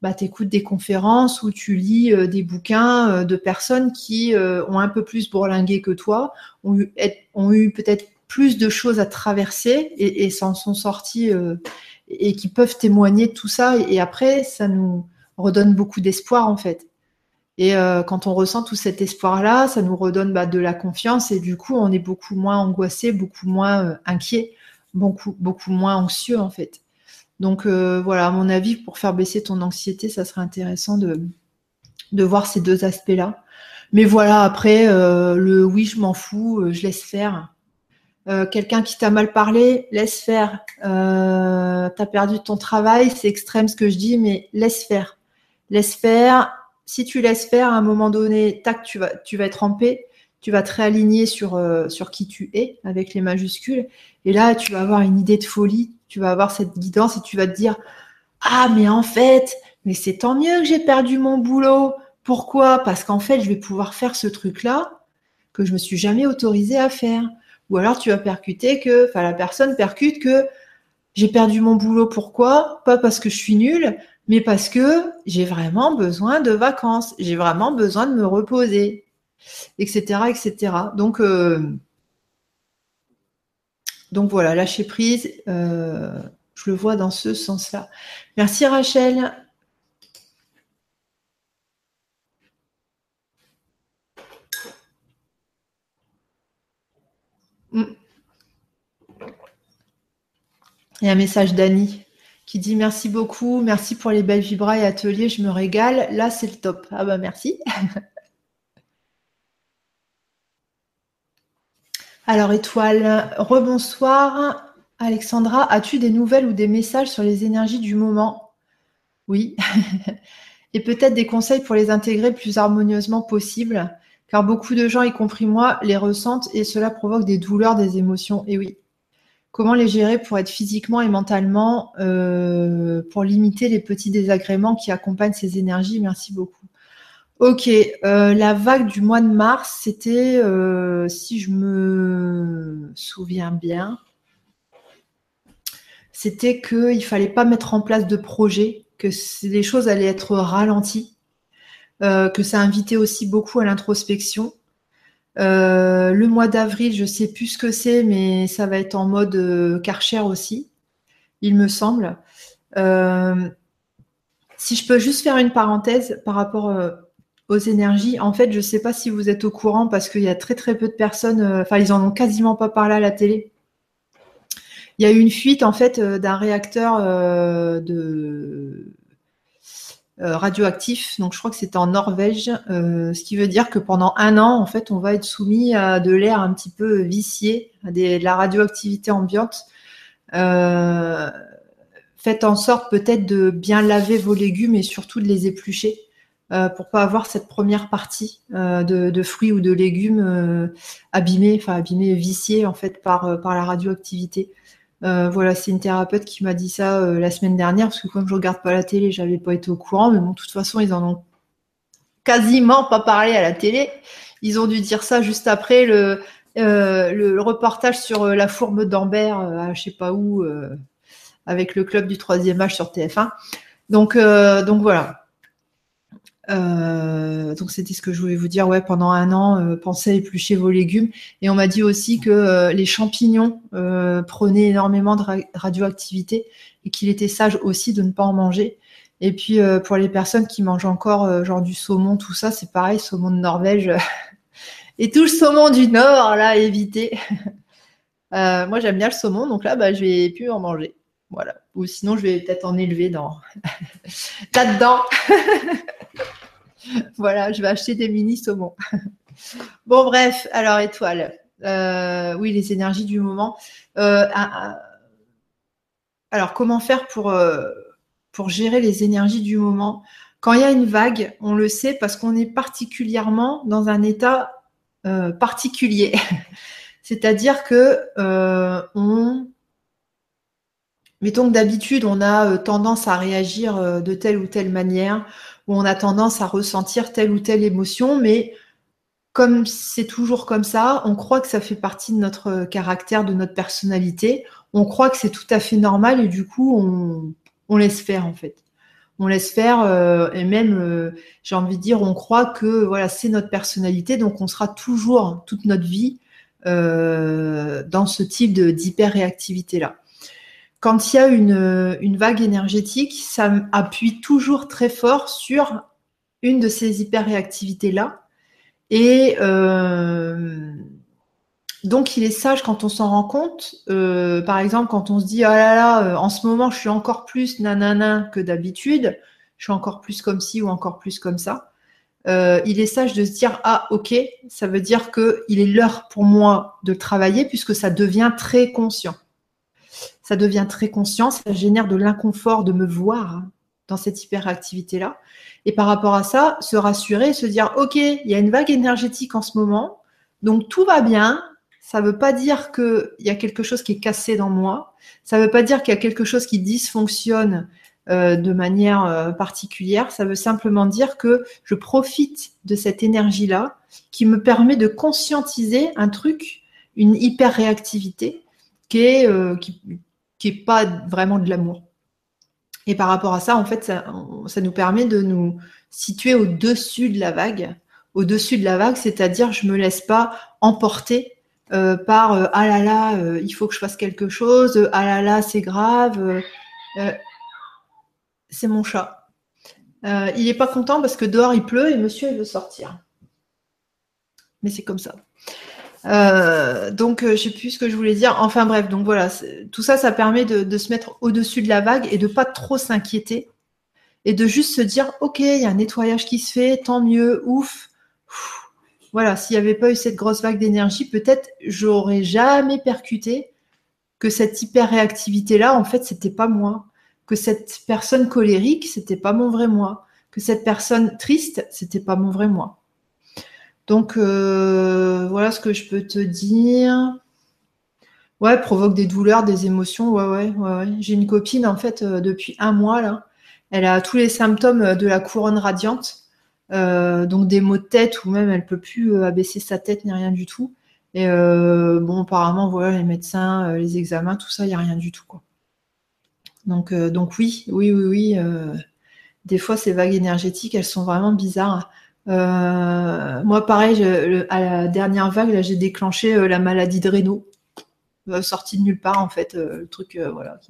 bah, tu écoutes des conférences ou tu lis euh, des bouquins euh, de personnes qui euh, ont un peu plus bourlingué que toi, ont eu, peut-être plus de choses à traverser et, et s'en sont sortis et qui peuvent témoigner de tout ça. Et, après, ça nous redonne beaucoup d'espoir en fait. Et quand on ressent tout cet espoir-là, ça nous redonne bah, de la confiance et du coup, on est beaucoup moins angoissé, beaucoup moins inquiet, beaucoup, beaucoup moins anxieux en fait. Donc euh, voilà, à mon avis, pour faire baisser ton anxiété, ça serait intéressant de, de voir ces deux aspects-là. Mais voilà, après, euh, le oui, je m'en fous, euh, je laisse faire. Quelqu'un qui t'a mal parlé, laisse faire. T'as perdu ton travail, c'est extrême ce que je dis, mais laisse faire. Laisse faire. Si tu laisses faire, à un moment donné, tac, tu vas, tu être en paix tu vas te réaligner sur, sur qui tu es avec les majuscules. Et là, tu vas avoir une idée de folie tu vas avoir cette guidance et tu vas te dire Ah, mais en fait, mais c'est tant mieux que j'ai perdu mon boulot. Pourquoi? Parce qu'en fait, je vais pouvoir faire ce truc-là que je me suis jamais autorisé à faire. Ou alors tu vas percuter que, enfin la personne percute que j'ai perdu mon boulot. Pourquoi? Pas parce que je suis nulle, mais parce que j'ai vraiment besoin de vacances, j'ai vraiment besoin de me reposer, etc., etc. Donc, euh, donc voilà, lâcher prise, euh, je le vois dans ce sens-là. Merci Rachel. Mm. Il y a un message d'Annie qui dit merci beaucoup, merci pour les belles vibras et ateliers, je me régale. Là, c'est le top. Ah bah merci. Alors, étoile, rebonsoir. Alexandra, as-tu des nouvelles ou des messages sur les énergies du moment? Oui. et peut-être des conseils pour les intégrer plus harmonieusement possible, car beaucoup de gens, y compris moi, les ressentent et cela provoque des douleurs, des émotions. Et oui. Comment les gérer pour être physiquement et mentalement, euh, pour limiter les petits désagréments qui accompagnent ces énergies Merci beaucoup. Ok, euh, la vague du mois de mars, c'était, euh, si je me souviens bien, c'était qu'il ne fallait pas mettre en place de projet, que les choses allaient être ralenties, que ça invitait aussi beaucoup à l'introspection euh, le mois d'avril, je sais plus ce que c'est, mais ça va être en mode euh, Karcher aussi, il me semble. Euh, si je peux juste faire une parenthèse par rapport aux énergies, en fait, je ne sais pas si vous êtes au courant parce qu'il y a très très peu de personnes, enfin, ils en ont quasiment pas parlé à la télé. Il y a eu une fuite en fait d'un réacteur de euh, radioactif. Donc je crois que c'était en Norvège, euh, ce qui veut dire que pendant un an, en fait, on va être soumis à de l'air un petit peu vicié, à de la radioactivité ambiante. Euh, faites en sorte peut-être de bien laver vos légumes et surtout de les éplucher euh, pour pas avoir cette première partie de, fruits ou de légumes abîmés, enfin abîmés, viciés en fait par la radioactivité. Euh, voilà, c'est une thérapeute qui m'a dit ça euh, la semaine dernière, parce que comme je regarde pas la télé, j'avais pas été au courant, mais bon, de toute façon, ils en ont quasiment pas parlé à la télé. Ils ont dû dire ça juste après le, euh, reportage sur la fourbe d'Ambert, à je sais pas où, avec le club du troisième âge sur TF1. Donc, donc voilà. Euh, donc c'était ce que je voulais vous dire. Ouais, pendant un an, euh, pensez à éplucher vos légumes. Et on m'a dit aussi que euh, les champignons prenaient énormément de radioactivité et qu'il était sage aussi de ne pas en manger. Et puis pour les personnes qui mangent encore genre du saumon, tout ça, c'est pareil, saumon de Norvège et tout le saumon du Nord là, éviter. moi j'aime bien le saumon, donc là bah, je vais plus en manger. Voilà. Ou sinon je vais peut-être en élever dans là-dedans. voilà, je vais acheter des mini saumons. bon, bref, alors étoile. Euh, oui, les énergies du moment. Euh, alors, comment faire pour, euh, pour gérer les énergies du moment? Quand il y a une vague, on le sait parce qu'on est particulièrement dans un état particulier. C'est-à-dire que on mettons que d'habitude, on a tendance à réagir de telle ou telle manière où on a tendance à ressentir telle ou telle émotion, mais comme c'est toujours comme ça, on croit que ça fait partie de notre caractère, de notre personnalité, on croit que c'est tout à fait normal et du coup, on, laisse faire en fait. On laisse faire euh, et même, euh, j'ai envie de dire, on croit que voilà, c'est notre personnalité, donc on sera toujours toute notre vie euh, dans ce type d'hyper-réactivité là quand il y a une, vague énergétique, ça appuie toujours très fort sur une de ces hyperréactivités-là. Et euh, donc, il est sage quand on s'en rend compte. Euh, par exemple, quand on se dit, ah là là, euh, en ce moment, je suis encore plus nanana que d'habitude, je suis encore plus comme ci ou encore plus comme ça. il est sage de se dire, ah ok, ça veut dire qu'il est l'heure pour moi de travailler puisque ça devient très conscient ça devient très conscient, ça génère de l'inconfort de me voir dans cette hyperactivité-là. Et par rapport à ça, se rassurer, se dire, OK, il y a une vague énergétique en ce moment, donc tout va bien. Ça ne veut pas dire qu'il y a quelque chose qui est cassé dans moi. Ça ne veut pas dire qu'il y a quelque chose qui dysfonctionne euh, de manière euh, particulière. Ça veut simplement dire que je profite de cette énergie-là qui me permet de conscientiser un truc, une hyper-réactivité qui est, euh, qui, qui n'est pas vraiment de l'amour. Et par rapport à ça, en fait, ça, nous permet de nous situer au-dessus de la vague. Au-dessus de la vague, c'est-à-dire je me laisse pas emporter euh, par euh, ah là là, euh, il faut que je fasse quelque chose, ah là là, c'est grave. c'est mon chat. il n'est pas content parce que dehors il pleut et monsieur il veut sortir. Mais c'est comme ça. Euh, donc, euh, je sais plus ce que je voulais dire. Enfin bref, donc voilà, tout ça, ça permet de, se mettre au-dessus de la vague et de pas trop s'inquiéter et de juste se dire, ok, il y a un nettoyage qui se fait, tant mieux, ouf. Voilà, s'il n'y avait pas eu cette grosse vague d'énergie, peut-être j'aurais jamais percuté que cette hyper réactivité là, en fait, c'était pas moi. Que cette personne colérique, c'était pas mon vrai moi. Que cette personne triste, c'était pas mon vrai moi. Donc euh, voilà ce que je peux te dire. Ouais, provoque des douleurs, des émotions. Ouais, ouais, ouais. J'ai une copine en fait euh, depuis un mois là. Elle a tous les symptômes de la couronne radiante, euh, donc des maux de tête ou même elle peut plus abaisser sa tête ni rien du tout. Et bon, apparemment voilà les médecins, les examens, tout ça, il y a rien du tout. Donc donc oui, oui, oui, oui. des fois ces vagues énergétiques, elles sont vraiment bizarres. Euh, moi, pareil, à la dernière vague, j'ai déclenché euh, la maladie de Raynaud, euh, sortie de nulle part, en fait, le truc, voilà.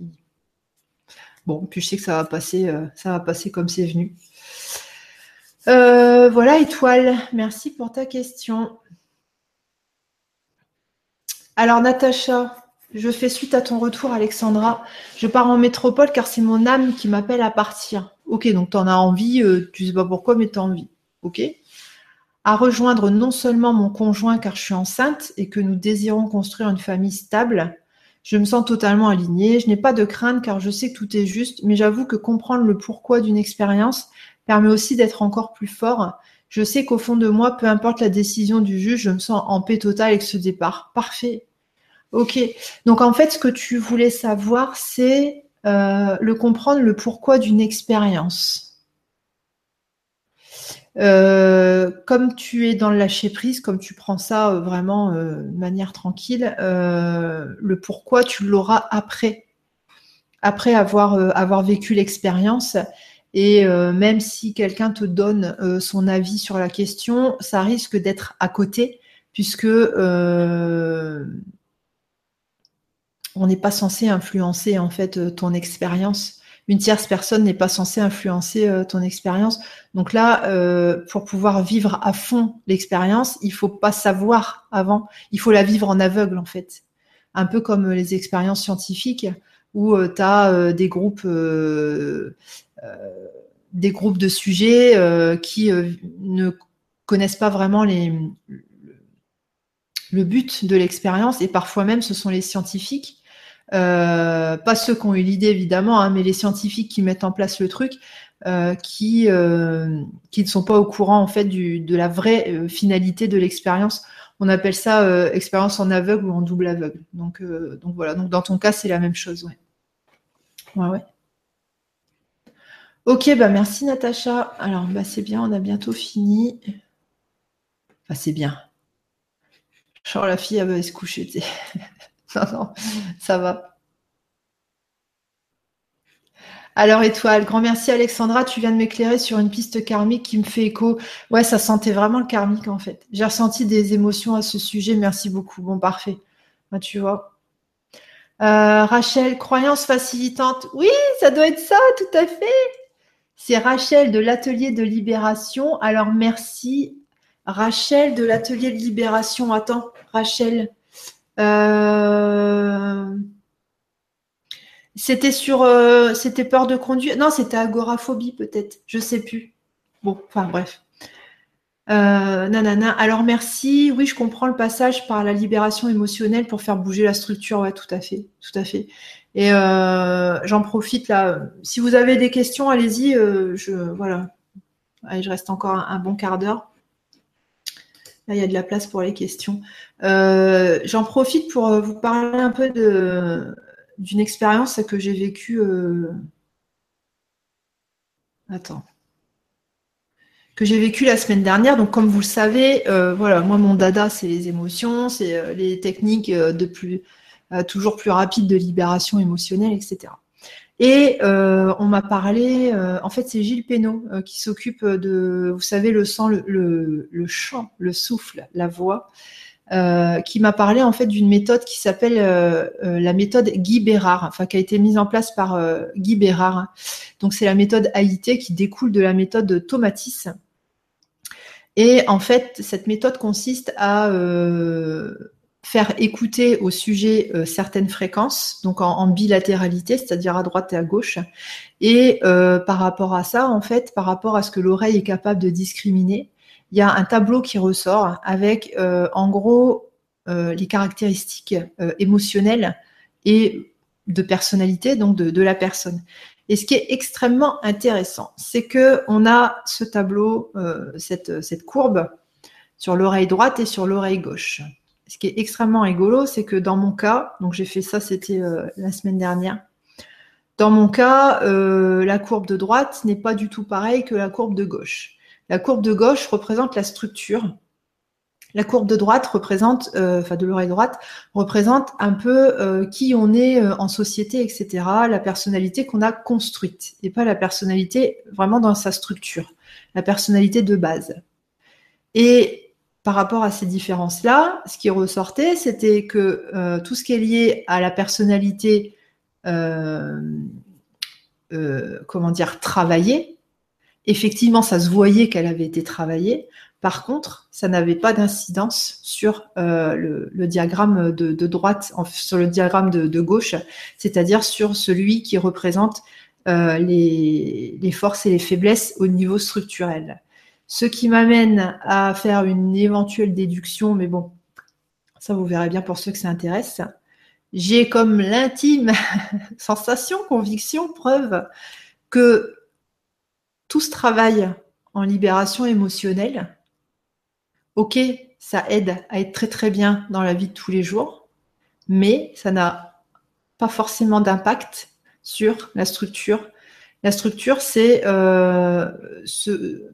Bon, puis je sais que ça va passer, ça va passer comme c'est venu. voilà, étoile. Merci pour ta question. Alors, Natacha, je fais suite à ton retour, Alexandra. Je pars en métropole car c'est mon âme qui m'appelle à partir. Ok, donc tu en as envie, tu sais pas pourquoi, mais tu as envie ok à rejoindre non seulement mon conjoint car je suis enceinte et que nous désirons construire une famille stable. Je me sens totalement alignée, je n'ai pas de crainte car je sais que tout est juste, mais j'avoue que comprendre le pourquoi d'une expérience permet aussi d'être encore plus fort. Je sais qu'au fond de moi, peu importe la décision du juge, je me sens en paix totale avec ce départ. Parfait. Ok. Donc en fait, ce que tu voulais savoir, c'est euh, le comprendre le pourquoi d'une expérience. Euh, comme tu es dans le lâcher prise, comme tu prends ça euh, vraiment euh, de manière tranquille, le pourquoi tu l'auras après, après avoir, avoir vécu l'expérience. Et même si quelqu'un te donne son avis sur la question, ça risque d'être à côté, puisque on n'est pas censé influencer en fait ton expérience une tierce personne n'est pas censée influencer euh, ton expérience. Donc là, euh, pour pouvoir vivre à fond l'expérience, il faut pas savoir avant, il faut la vivre en aveugle en fait. Un peu comme les expériences scientifiques où euh, tu as des groupes de sujets qui ne connaissent pas vraiment le but de l'expérience et parfois même ce sont les scientifiques euh, pas ceux qui ont eu l'idée évidemment, hein, mais les scientifiques qui mettent en place le truc, euh, qui euh, qui ne sont pas au courant en fait de la vraie finalité de l'expérience. On appelle ça expérience en aveugle ou en double aveugle. Donc donc voilà. Donc dans ton cas c'est la même chose. Ouais ouais. Ok, bah merci Natacha. Alors bah c'est bien, on a bientôt fini. Enfin c'est bien. Genre la fille elle va se coucher. non, ça va. Alors, étoile, grand merci Alexandra, tu viens de m'éclairer sur une piste karmique qui me fait écho. Ouais, ça sentait vraiment le karmique en fait. J'ai ressenti des émotions à ce sujet, merci beaucoup. Bon, parfait. Tu vois. Euh, Rachel, croyance facilitante. Oui, ça doit être ça, tout à fait. C'est Rachel de l'atelier de libération. Alors, merci. Rachel de l'atelier de libération. Attends, Rachel. Euh, c'était sur, euh, c'était peur de conduire. Non, c'était agoraphobie peut-être. Je sais plus. Bon, enfin bref. Euh, nanana. Alors merci. Oui, je comprends le passage par la libération émotionnelle pour faire bouger la structure. Ouais, tout à fait, tout à fait. Et j'en profite là. Si vous avez des questions, allez-y. je voilà. Allez, je reste encore un bon quart d'heure il y a de la place pour les questions. Euh, j'en profite pour euh, vous parler un peu d'une expérience que j'ai vécue. Euh, attends. Que j'ai vécue la semaine dernière. Donc, comme vous le savez, voilà, moi, mon dada, c'est les émotions, c'est les techniques de plus, toujours plus rapides de libération émotionnelle, etc. Et euh, on m'a parlé, euh, en fait, c'est Gilles Pénaud euh, qui s'occupe de, vous savez, le sang, le, le, chant, le souffle, la voix, qui m'a parlé en fait d'une méthode qui s'appelle la méthode Guy Bérard, enfin qui a été mise en place par Guy Bérard. Donc c'est la méthode AIT qui découle de la méthode Tomatis. Et en fait, cette méthode consiste à faire écouter au sujet euh, certaines fréquences, donc en, bilatéralité, c'est-à-dire à droite et à gauche. Et euh, par rapport à ça, en fait, par rapport à ce que l'oreille est capable de discriminer, il y a un tableau qui ressort avec, euh, en gros, les caractéristiques émotionnelles et de personnalité, donc de, de, la personne. Et ce qui est extrêmement intéressant, c'est que on a ce tableau, cette, cette courbe sur l'oreille droite et sur l'oreille gauche ce qui est extrêmement rigolo, c'est que dans mon cas, donc j'ai fait ça, c'était euh, la semaine dernière. Dans mon cas, euh, la courbe de droite n'est pas du tout pareille que la courbe de gauche. La courbe de gauche représente la structure. La courbe de droite représente, euh, enfin de l'oreille droite, représente un peu qui on est en société, etc. La personnalité qu'on a construite et pas la personnalité vraiment dans sa structure, la personnalité de base. Et par rapport à ces différences-là, ce qui ressortait, c'était que euh, tout ce qui est lié à la personnalité, euh, euh, comment dire, travaillée, effectivement, ça se voyait qu'elle avait été travaillée. Par contre, ça n'avait pas d'incidence sur le, diagramme de, droite, sur le diagramme de, gauche, c'est-à-dire sur celui qui représente les forces et les faiblesses au niveau structurel. Ce qui m'amène à faire une éventuelle déduction, mais bon, ça vous verrez bien pour ceux que ça intéresse. J'ai comme l'intime sensation, conviction, preuve que tout ce travail en libération émotionnelle, ok, ça aide à être très très bien dans la vie de tous les jours, mais ça n'a pas forcément d'impact sur la structure. La structure, c'est euh, ce,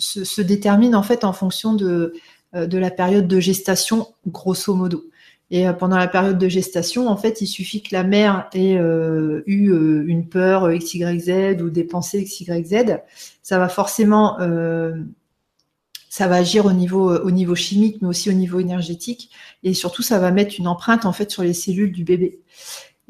se, détermine en fait en fonction de, euh, de la période de gestation, grosso modo. Et euh, pendant la période de gestation, en fait, il suffit que la mère ait euh, eu une peur XYZ ou des pensées XYZ, ça va forcément, ça va agir au niveau, au niveau chimique, mais aussi au niveau énergétique, et surtout, ça va mettre une empreinte en fait sur les cellules du bébé.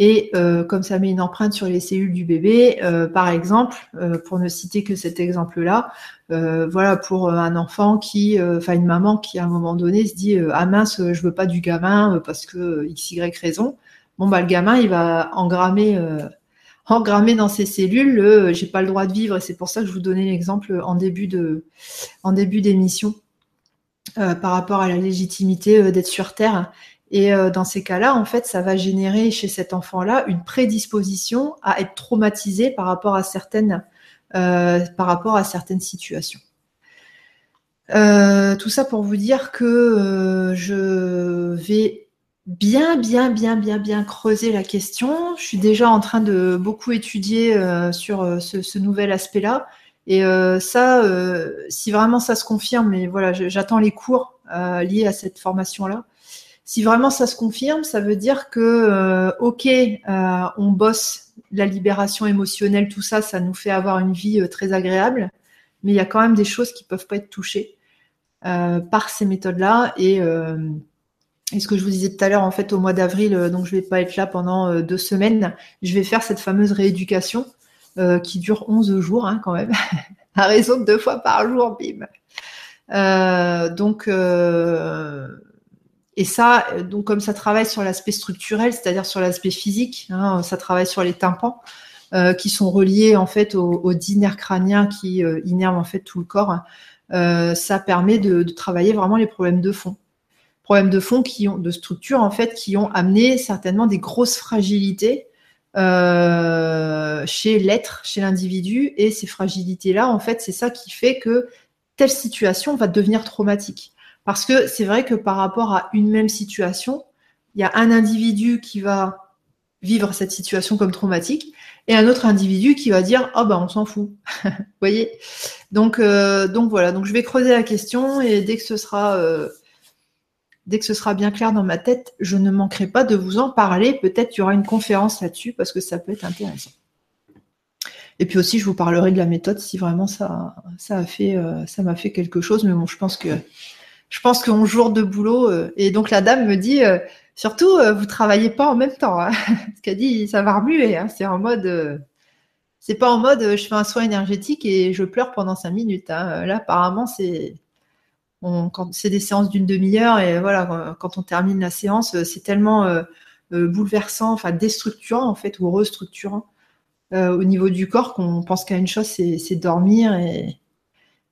Et euh, comme ça met une empreinte sur les cellules du bébé, euh, par exemple, euh, pour ne citer que cet exemple-là, voilà, pour un enfant qui, enfin une maman qui à un moment donné se dit ah mince, je veux pas du gamin parce que x y raison. Bon bah le gamin il va engrammer dans ses cellules le j'ai pas le droit de vivre et c'est pour ça que je vous donnais l'exemple en début en début d'émission par rapport à la légitimité d'être sur terre et euh, dans ces cas-là, en fait, ça va générer chez cet enfant-là une prédisposition à être traumatisé par rapport à certaines, euh, par rapport à certaines situations. Euh, tout ça pour vous dire que je vais bien, bien, bien, bien, bien creuser la question. Je suis déjà en train de beaucoup étudier sur ce, ce, nouvel aspect-là. Et ça, si vraiment ça se confirme, mais voilà, j'attends les cours liés à cette formation-là. Si vraiment ça se confirme, ça veut dire que, euh, ok, euh, on bosse la libération émotionnelle, tout ça, ça nous fait avoir une vie euh, très agréable, mais il y a quand même des choses qui peuvent pas être touchées par ces méthodes-là. Et, ce que je vous disais tout à l'heure, en fait, au mois d'avril, donc je vais pas être là pendant deux semaines, je vais faire cette fameuse rééducation qui dure 11 jours hein, quand même, à raison de deux fois par jour, bim. donc et ça, euh, donc comme ça travaille sur l'aspect structurel, c'est-à-dire sur l'aspect physique, hein, ça travaille sur les tympans euh, qui sont reliés en fait aux, aux dix nerfs crâniens qui euh, innervent en fait tout le corps. ça permet de, travailler vraiment les problèmes de fond, problèmes de fond qui ont de structure en fait qui ont amené certainement des grosses fragilités chez l'être, chez l'individu, et ces fragilités-là, en fait, c'est ça qui fait que telle situation va devenir traumatique. Parce que c'est vrai que par rapport à une même situation, il y a un individu qui va vivre cette situation comme traumatique et un autre individu qui va dire oh ben on s'en fout. Vous voyez? Donc euh, donc voilà. Donc je vais creuser la question et dès que ce sera euh, dès que ce sera bien clair dans ma tête je ne manquerai pas de vous en parler. Peut-être qu'il y aura une conférence là-dessus parce que ça peut être intéressant. Et puis aussi, je vous parlerai de la méthode si vraiment ça, ça a fait, ça m'a fait quelque chose. Mais bon, je pense que, je pense qu'en jour de boulot, et donc la dame me dit, surtout, vous travaillez pas en même temps. Hein. Ce qu'elle dit, ça va remuer. Hein. C'est en mode, c'est pas en mode, je fais un soin énergétique et je pleure pendant cinq minutes. Hein. Là, apparemment, c'est c'est des séances d'une demi-heure et voilà, quand on termine la séance, euh, c'est tellement euh, euh, bouleversant, enfin déstructurant en fait ou restructurant au niveau du corps qu'on pense qu'à une chose, c'est dormir et,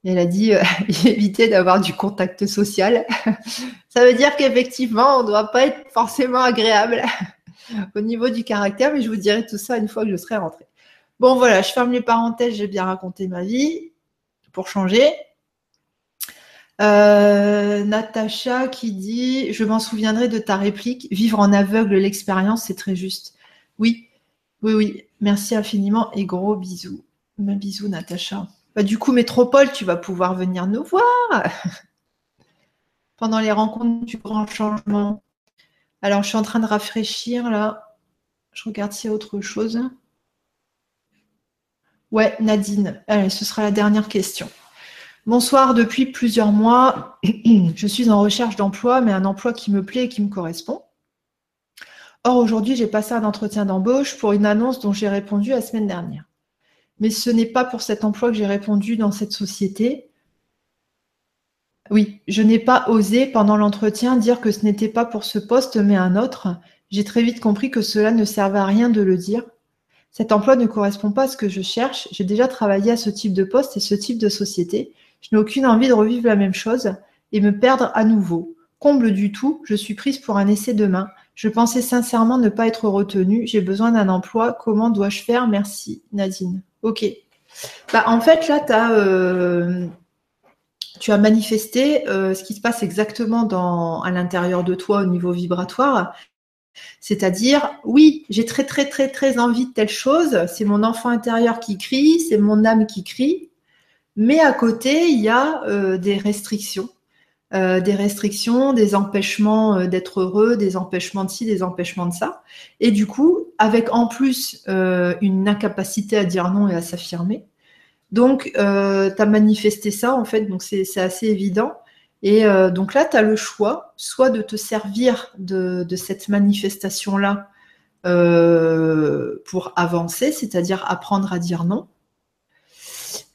elle a dit éviter d'avoir du contact social. Ça veut dire qu'effectivement, on ne doit pas être forcément agréable au niveau du caractère, mais je vous dirai tout ça une fois que je serai rentrée. Bon voilà, je ferme les parenthèses, j'ai bien raconté ma vie pour changer. Euh, Natacha qui dit Je m'en souviendrai de ta réplique Vivre en aveugle l'expérience, c'est très juste. Oui, oui, oui. Merci infiniment et gros bisous. Un bisou, Natacha. Bah, du coup, Métropole, tu vas pouvoir venir nous voir pendant les rencontres du grand changement. Alors, je suis en train de rafraîchir là. Je regarde s'il y a autre chose. Ouais, Nadine. Ce sera la dernière question. Bonsoir, depuis plusieurs mois, je suis en recherche d'emploi, mais un emploi qui me plaît et qui me correspond. Or, aujourd'hui, j'ai passé un entretien d'embauche pour une annonce dont j'ai répondu la semaine dernière. Mais ce n'est pas pour cet emploi que j'ai répondu dans cette société. Oui, je n'ai pas osé pendant l'entretien dire que ce n'était pas pour ce poste, mais un autre. J'ai très vite compris que cela ne servait à rien de le dire. Cet emploi ne correspond pas à ce que je cherche. J'ai déjà travaillé à ce type de poste et ce type de société. Je n'ai aucune envie de revivre la même chose et me perdre à nouveau. Comble du tout, je suis prise pour un essai demain. Je pensais sincèrement ne pas être retenue. J'ai besoin d'un emploi. Comment dois-je faire? Merci, Nadine. Ok. Bah, en fait, là, euh, tu as manifesté euh, ce qui se passe exactement dans, à l'intérieur de toi au niveau vibratoire. C'est-à-dire, oui, j'ai très, très, très, très envie de telle chose. C'est mon enfant intérieur qui crie, c'est mon âme qui crie. Mais à côté, il y a euh, des restrictions. Euh, des restrictions, des empêchements euh, d'être heureux, des empêchements de ci, des empêchements de ça. Et du coup, avec en plus une incapacité à dire non et à s'affirmer. Donc, tu as manifesté ça, en fait, donc c'est assez évident. Et donc là, tu as le choix, soit de te servir de, de cette manifestation-là pour avancer, c'est-à-dire apprendre à dire non,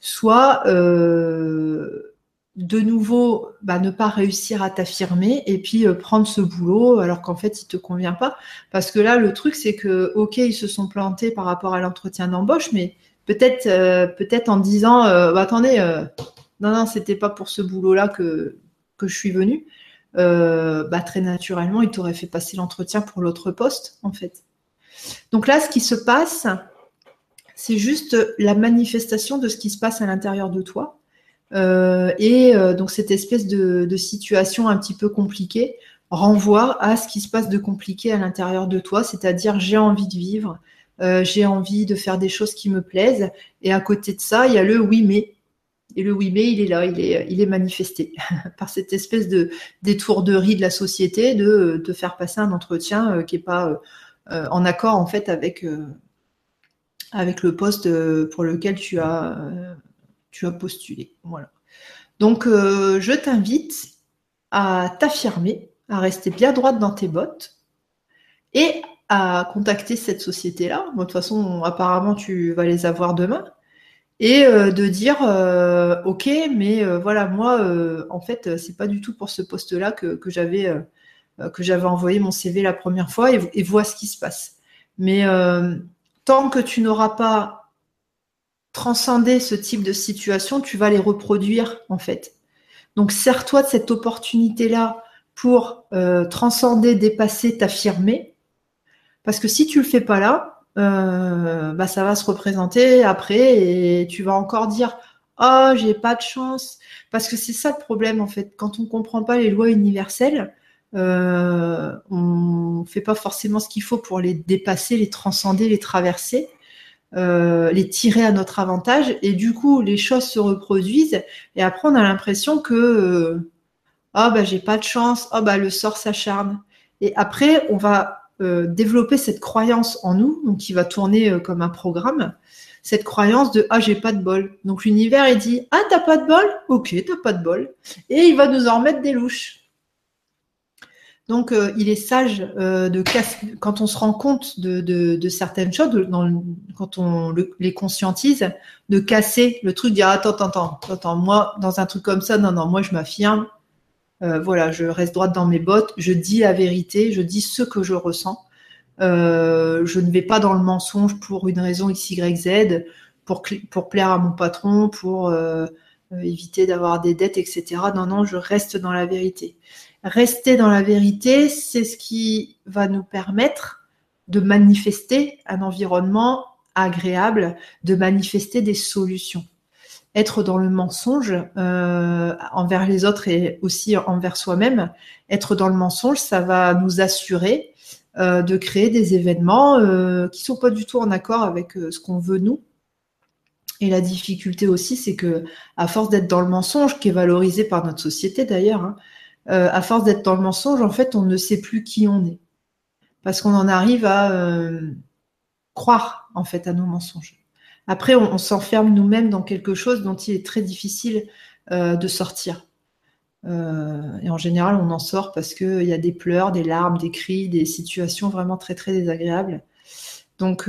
soit euh, de nouveau bah, ne pas réussir à t'affirmer et puis euh, prendre ce boulot alors qu'en fait il te convient pas. Parce que là le truc c'est que ok ils se sont plantés par rapport à l'entretien d'embauche mais peut-être euh, en disant bah, attendez non non c'était pas pour ce boulot là que je suis venue. Bah, très naturellement il t'aurait fait passer l'entretien pour l'autre poste en fait. Donc là ce qui se passe c'est juste la manifestation de ce qui se passe à l'intérieur de toi. Euh, et euh, donc cette espèce de, situation un petit peu compliquée renvoie à ce qui se passe de compliqué à l'intérieur de toi, c'est-à-dire j'ai envie de vivre, euh, j'ai envie de faire des choses qui me plaisent, et à côté de ça, il y a le oui mais. Et le oui mais, il est là, il est, il est manifesté par cette espèce de d'étourderie de la société de te faire passer un entretien qui n'est pas en accord en fait avec avec le poste pour lequel tu as, tu as postulé. Voilà. Donc, euh, je t'invite à t'affirmer, à rester bien droite dans tes bottes et à contacter cette société-là. de toute façon, apparemment, tu vas les avoir demain. Et de dire, ok, mais voilà, moi, en fait, c'est pas du tout pour ce poste-là que, j'avais que j'avais envoyé mon CV la première fois et vois ce qui se passe. Mais tant que tu n'auras pas transcendé ce type de situation, tu vas les reproduire en fait. Donc sers-toi de cette opportunité-là pour euh, transcender, dépasser, t'affirmer. Parce que si tu le fais pas là, euh, bah, ça va se représenter après et tu vas encore dire oh j'ai pas de chance parce que c'est ça le problème en fait quand on comprend pas les lois universelles euh, on ne fait pas forcément ce qu'il faut pour les dépasser, les transcender, les traverser, euh, les tirer à notre avantage. Et du coup, les choses se reproduisent. Et après, on a l'impression que euh, ah bah j'ai pas de chance, ah bah le sort s'acharne. Et après, on va développer cette croyance en nous, donc qui va tourner comme un programme, cette croyance de ah j'ai pas de bol. Donc l'univers il dit ah t'as pas de bol, ok t'as pas de bol, et il va nous en remettre des louches. Donc, euh, il est sage euh, de quand on se rend compte de, certaines choses, quand on les conscientise, de casser le truc, de dire attends, attends, attends, moi, dans un truc comme ça, non, non, moi, je m'affirme. Euh, voilà, je reste droite dans mes bottes, je dis la vérité, je dis ce que je ressens. je ne vais pas dans le mensonge pour une raison X, Y, Z, pour plaire à mon patron, pour éviter d'avoir des dettes, etc. Non, non, je reste dans la vérité rester dans la vérité, c'est ce qui va nous permettre de manifester un environnement agréable, de manifester des solutions. Être dans le mensonge euh, envers les autres et aussi envers soi-même, être dans le mensonge, ça va nous assurer euh, de créer des événements euh, qui sont pas du tout en accord avec ce qu'on veut nous. Et la difficulté aussi, c'est que à force d'être dans le mensonge, qui est valorisé par notre société d'ailleurs, hein, euh, à force d'être dans le mensonge, en fait, on ne sait plus qui on est. Parce qu'on en arrive à euh, croire, en fait, à nos mensonges. Après, on, s'enferme nous-mêmes dans quelque chose dont il est très difficile euh, de sortir. et en général, on en sort parce qu'il y a des pleurs, des larmes, des cris, des situations vraiment très, très désagréables. Donc,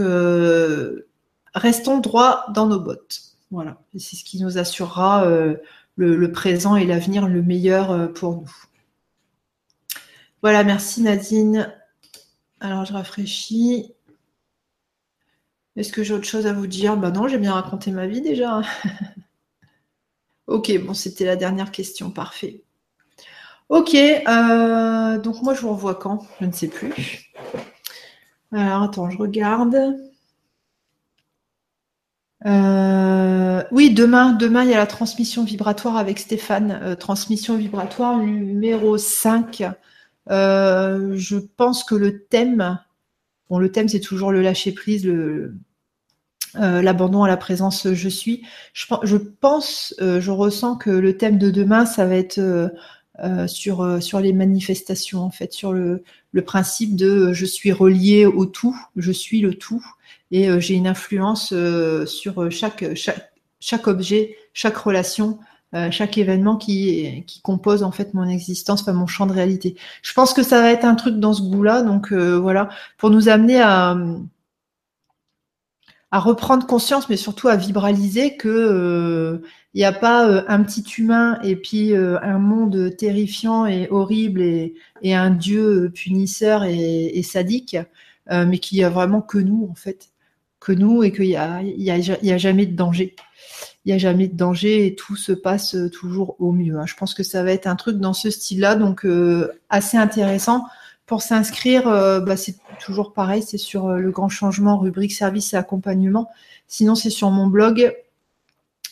restons droits dans nos bottes. Voilà. C'est ce qui nous assurera le, présent et l'avenir le meilleur euh, pour nous. Voilà, merci Nadine. Alors je rafraîchis. Est-ce que j'ai autre chose à vous dire? Ben non, j'ai bien raconté ma vie déjà. ok, bon, c'était la dernière question, parfait. Ok, euh, donc moi je vous revois quand? Je ne sais plus. Alors attends, je regarde. Euh, oui, demain, il y a la transmission vibratoire avec Stéphane. Euh, transmission vibratoire numéro 5. Euh, je pense que le thème, bon, le thème, c'est toujours le lâcher prise, l'abandon à la présence je suis. Je, pense, je ressens que le thème de demain, ça va être sur, sur les manifestations, en fait, sur le, le principe de je suis relié au tout, je suis le tout et euh, j'ai une influence euh, sur euh, chaque, objet, chaque relation, chaque événement qui, qui compose en fait mon existence, mon champ de réalité. Je pense que ça va être un truc dans ce goût-là, donc voilà, pour nous amener à, à reprendre conscience, mais surtout à vibraliser que il n'y a pas un petit humain et puis un monde terrifiant et horrible et, un dieu punisseur et, et sadique, mais qu'il y a vraiment que nous en fait que nous et qu'il n'y a, y a, jamais de danger. Il n'y a jamais de danger et tout se passe toujours au mieux. Hein. Je pense que ça va être un truc dans ce style-là, donc euh, assez intéressant. Pour s'inscrire, euh, bah, c'est toujours pareil, c'est sur euh, le grand changement, rubrique service et accompagnement. Sinon, c'est sur mon blog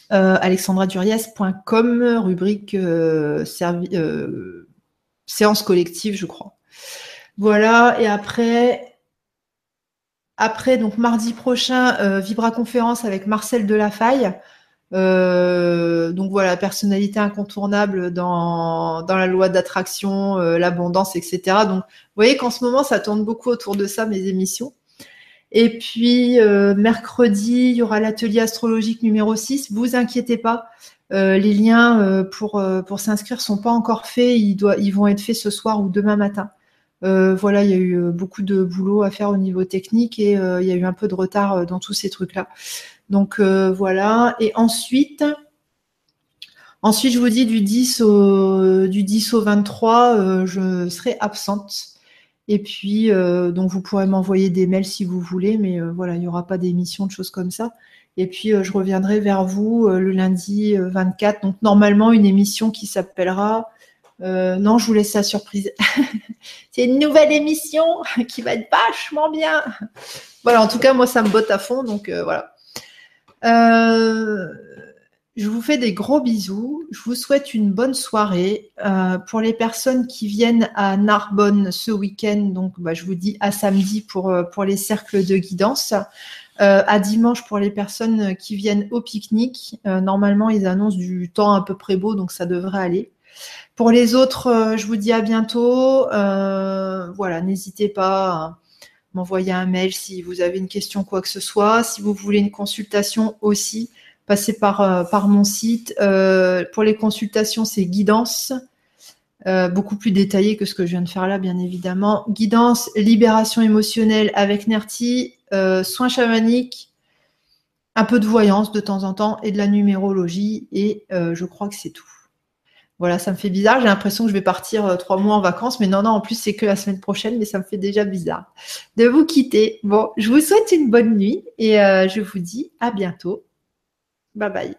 alexandraduriez.com, rubrique séance collective, je crois. Voilà, et après, après, donc mardi prochain, euh, Vibra conférence avec Marcel Delafaille. Euh, donc voilà, personnalité incontournable dans, la loi d'attraction, euh, l'abondance, etc. Donc vous voyez qu'en ce moment, ça tourne beaucoup autour de ça, mes émissions. Et puis mercredi, il y aura l'atelier astrologique numéro 6. Vous inquiétez pas, les liens pour, pour s'inscrire sont pas encore faits. Ils vont être faits ce soir ou demain matin. Euh, voilà, il y a eu euh, beaucoup de boulot à faire au niveau technique et euh, il y a eu un peu de retard dans tous ces trucs-là. Donc voilà. Et ensuite, ensuite, je vous dis du 10 au, du 10 au 23, je serai absente. Et puis, donc vous pourrez m'envoyer des mails si vous voulez, mais voilà, il n'y aura pas d'émission, de choses comme ça. Et puis, je reviendrai vers vous le lundi 24. Donc, normalement, une émission qui s'appellera euh, non, je vous laisse la surprise. c'est une nouvelle émission qui va être vachement bien. Voilà, en tout cas, moi, ça me botte à fond. Donc, euh, voilà. Euh, je vous fais des gros bisous. Je vous souhaite une bonne soirée. pour les personnes qui viennent à Narbonne ce week-end, donc bah, je vous dis à samedi pour les cercles de guidance. à dimanche pour les personnes qui viennent au pique-nique. normalement, ils annoncent du temps à peu près beau, donc ça devrait aller. Pour les autres, euh, je vous dis à bientôt. Euh, voilà, n'hésitez pas m'envoyer un mail si vous avez une question, quoi que ce soit. Si vous voulez une consultation aussi, passez par, euh, mon site. Pour les consultations, c'est guidance. Beaucoup plus détaillé que ce que je viens de faire là, bien évidemment. Guidance, libération émotionnelle avec Nerti, soins chamaniques, un peu de voyance de temps en temps et de la numérologie. Et je crois que c'est tout. Voilà, ça me fait bizarre. J'ai l'impression que je vais partir euh, trois mois en vacances, mais non, non, en plus, c'est que la semaine prochaine, mais ça me fait déjà bizarre de vous quitter. Bon, je vous souhaite une bonne nuit et euh, je vous dis à bientôt. Bye bye.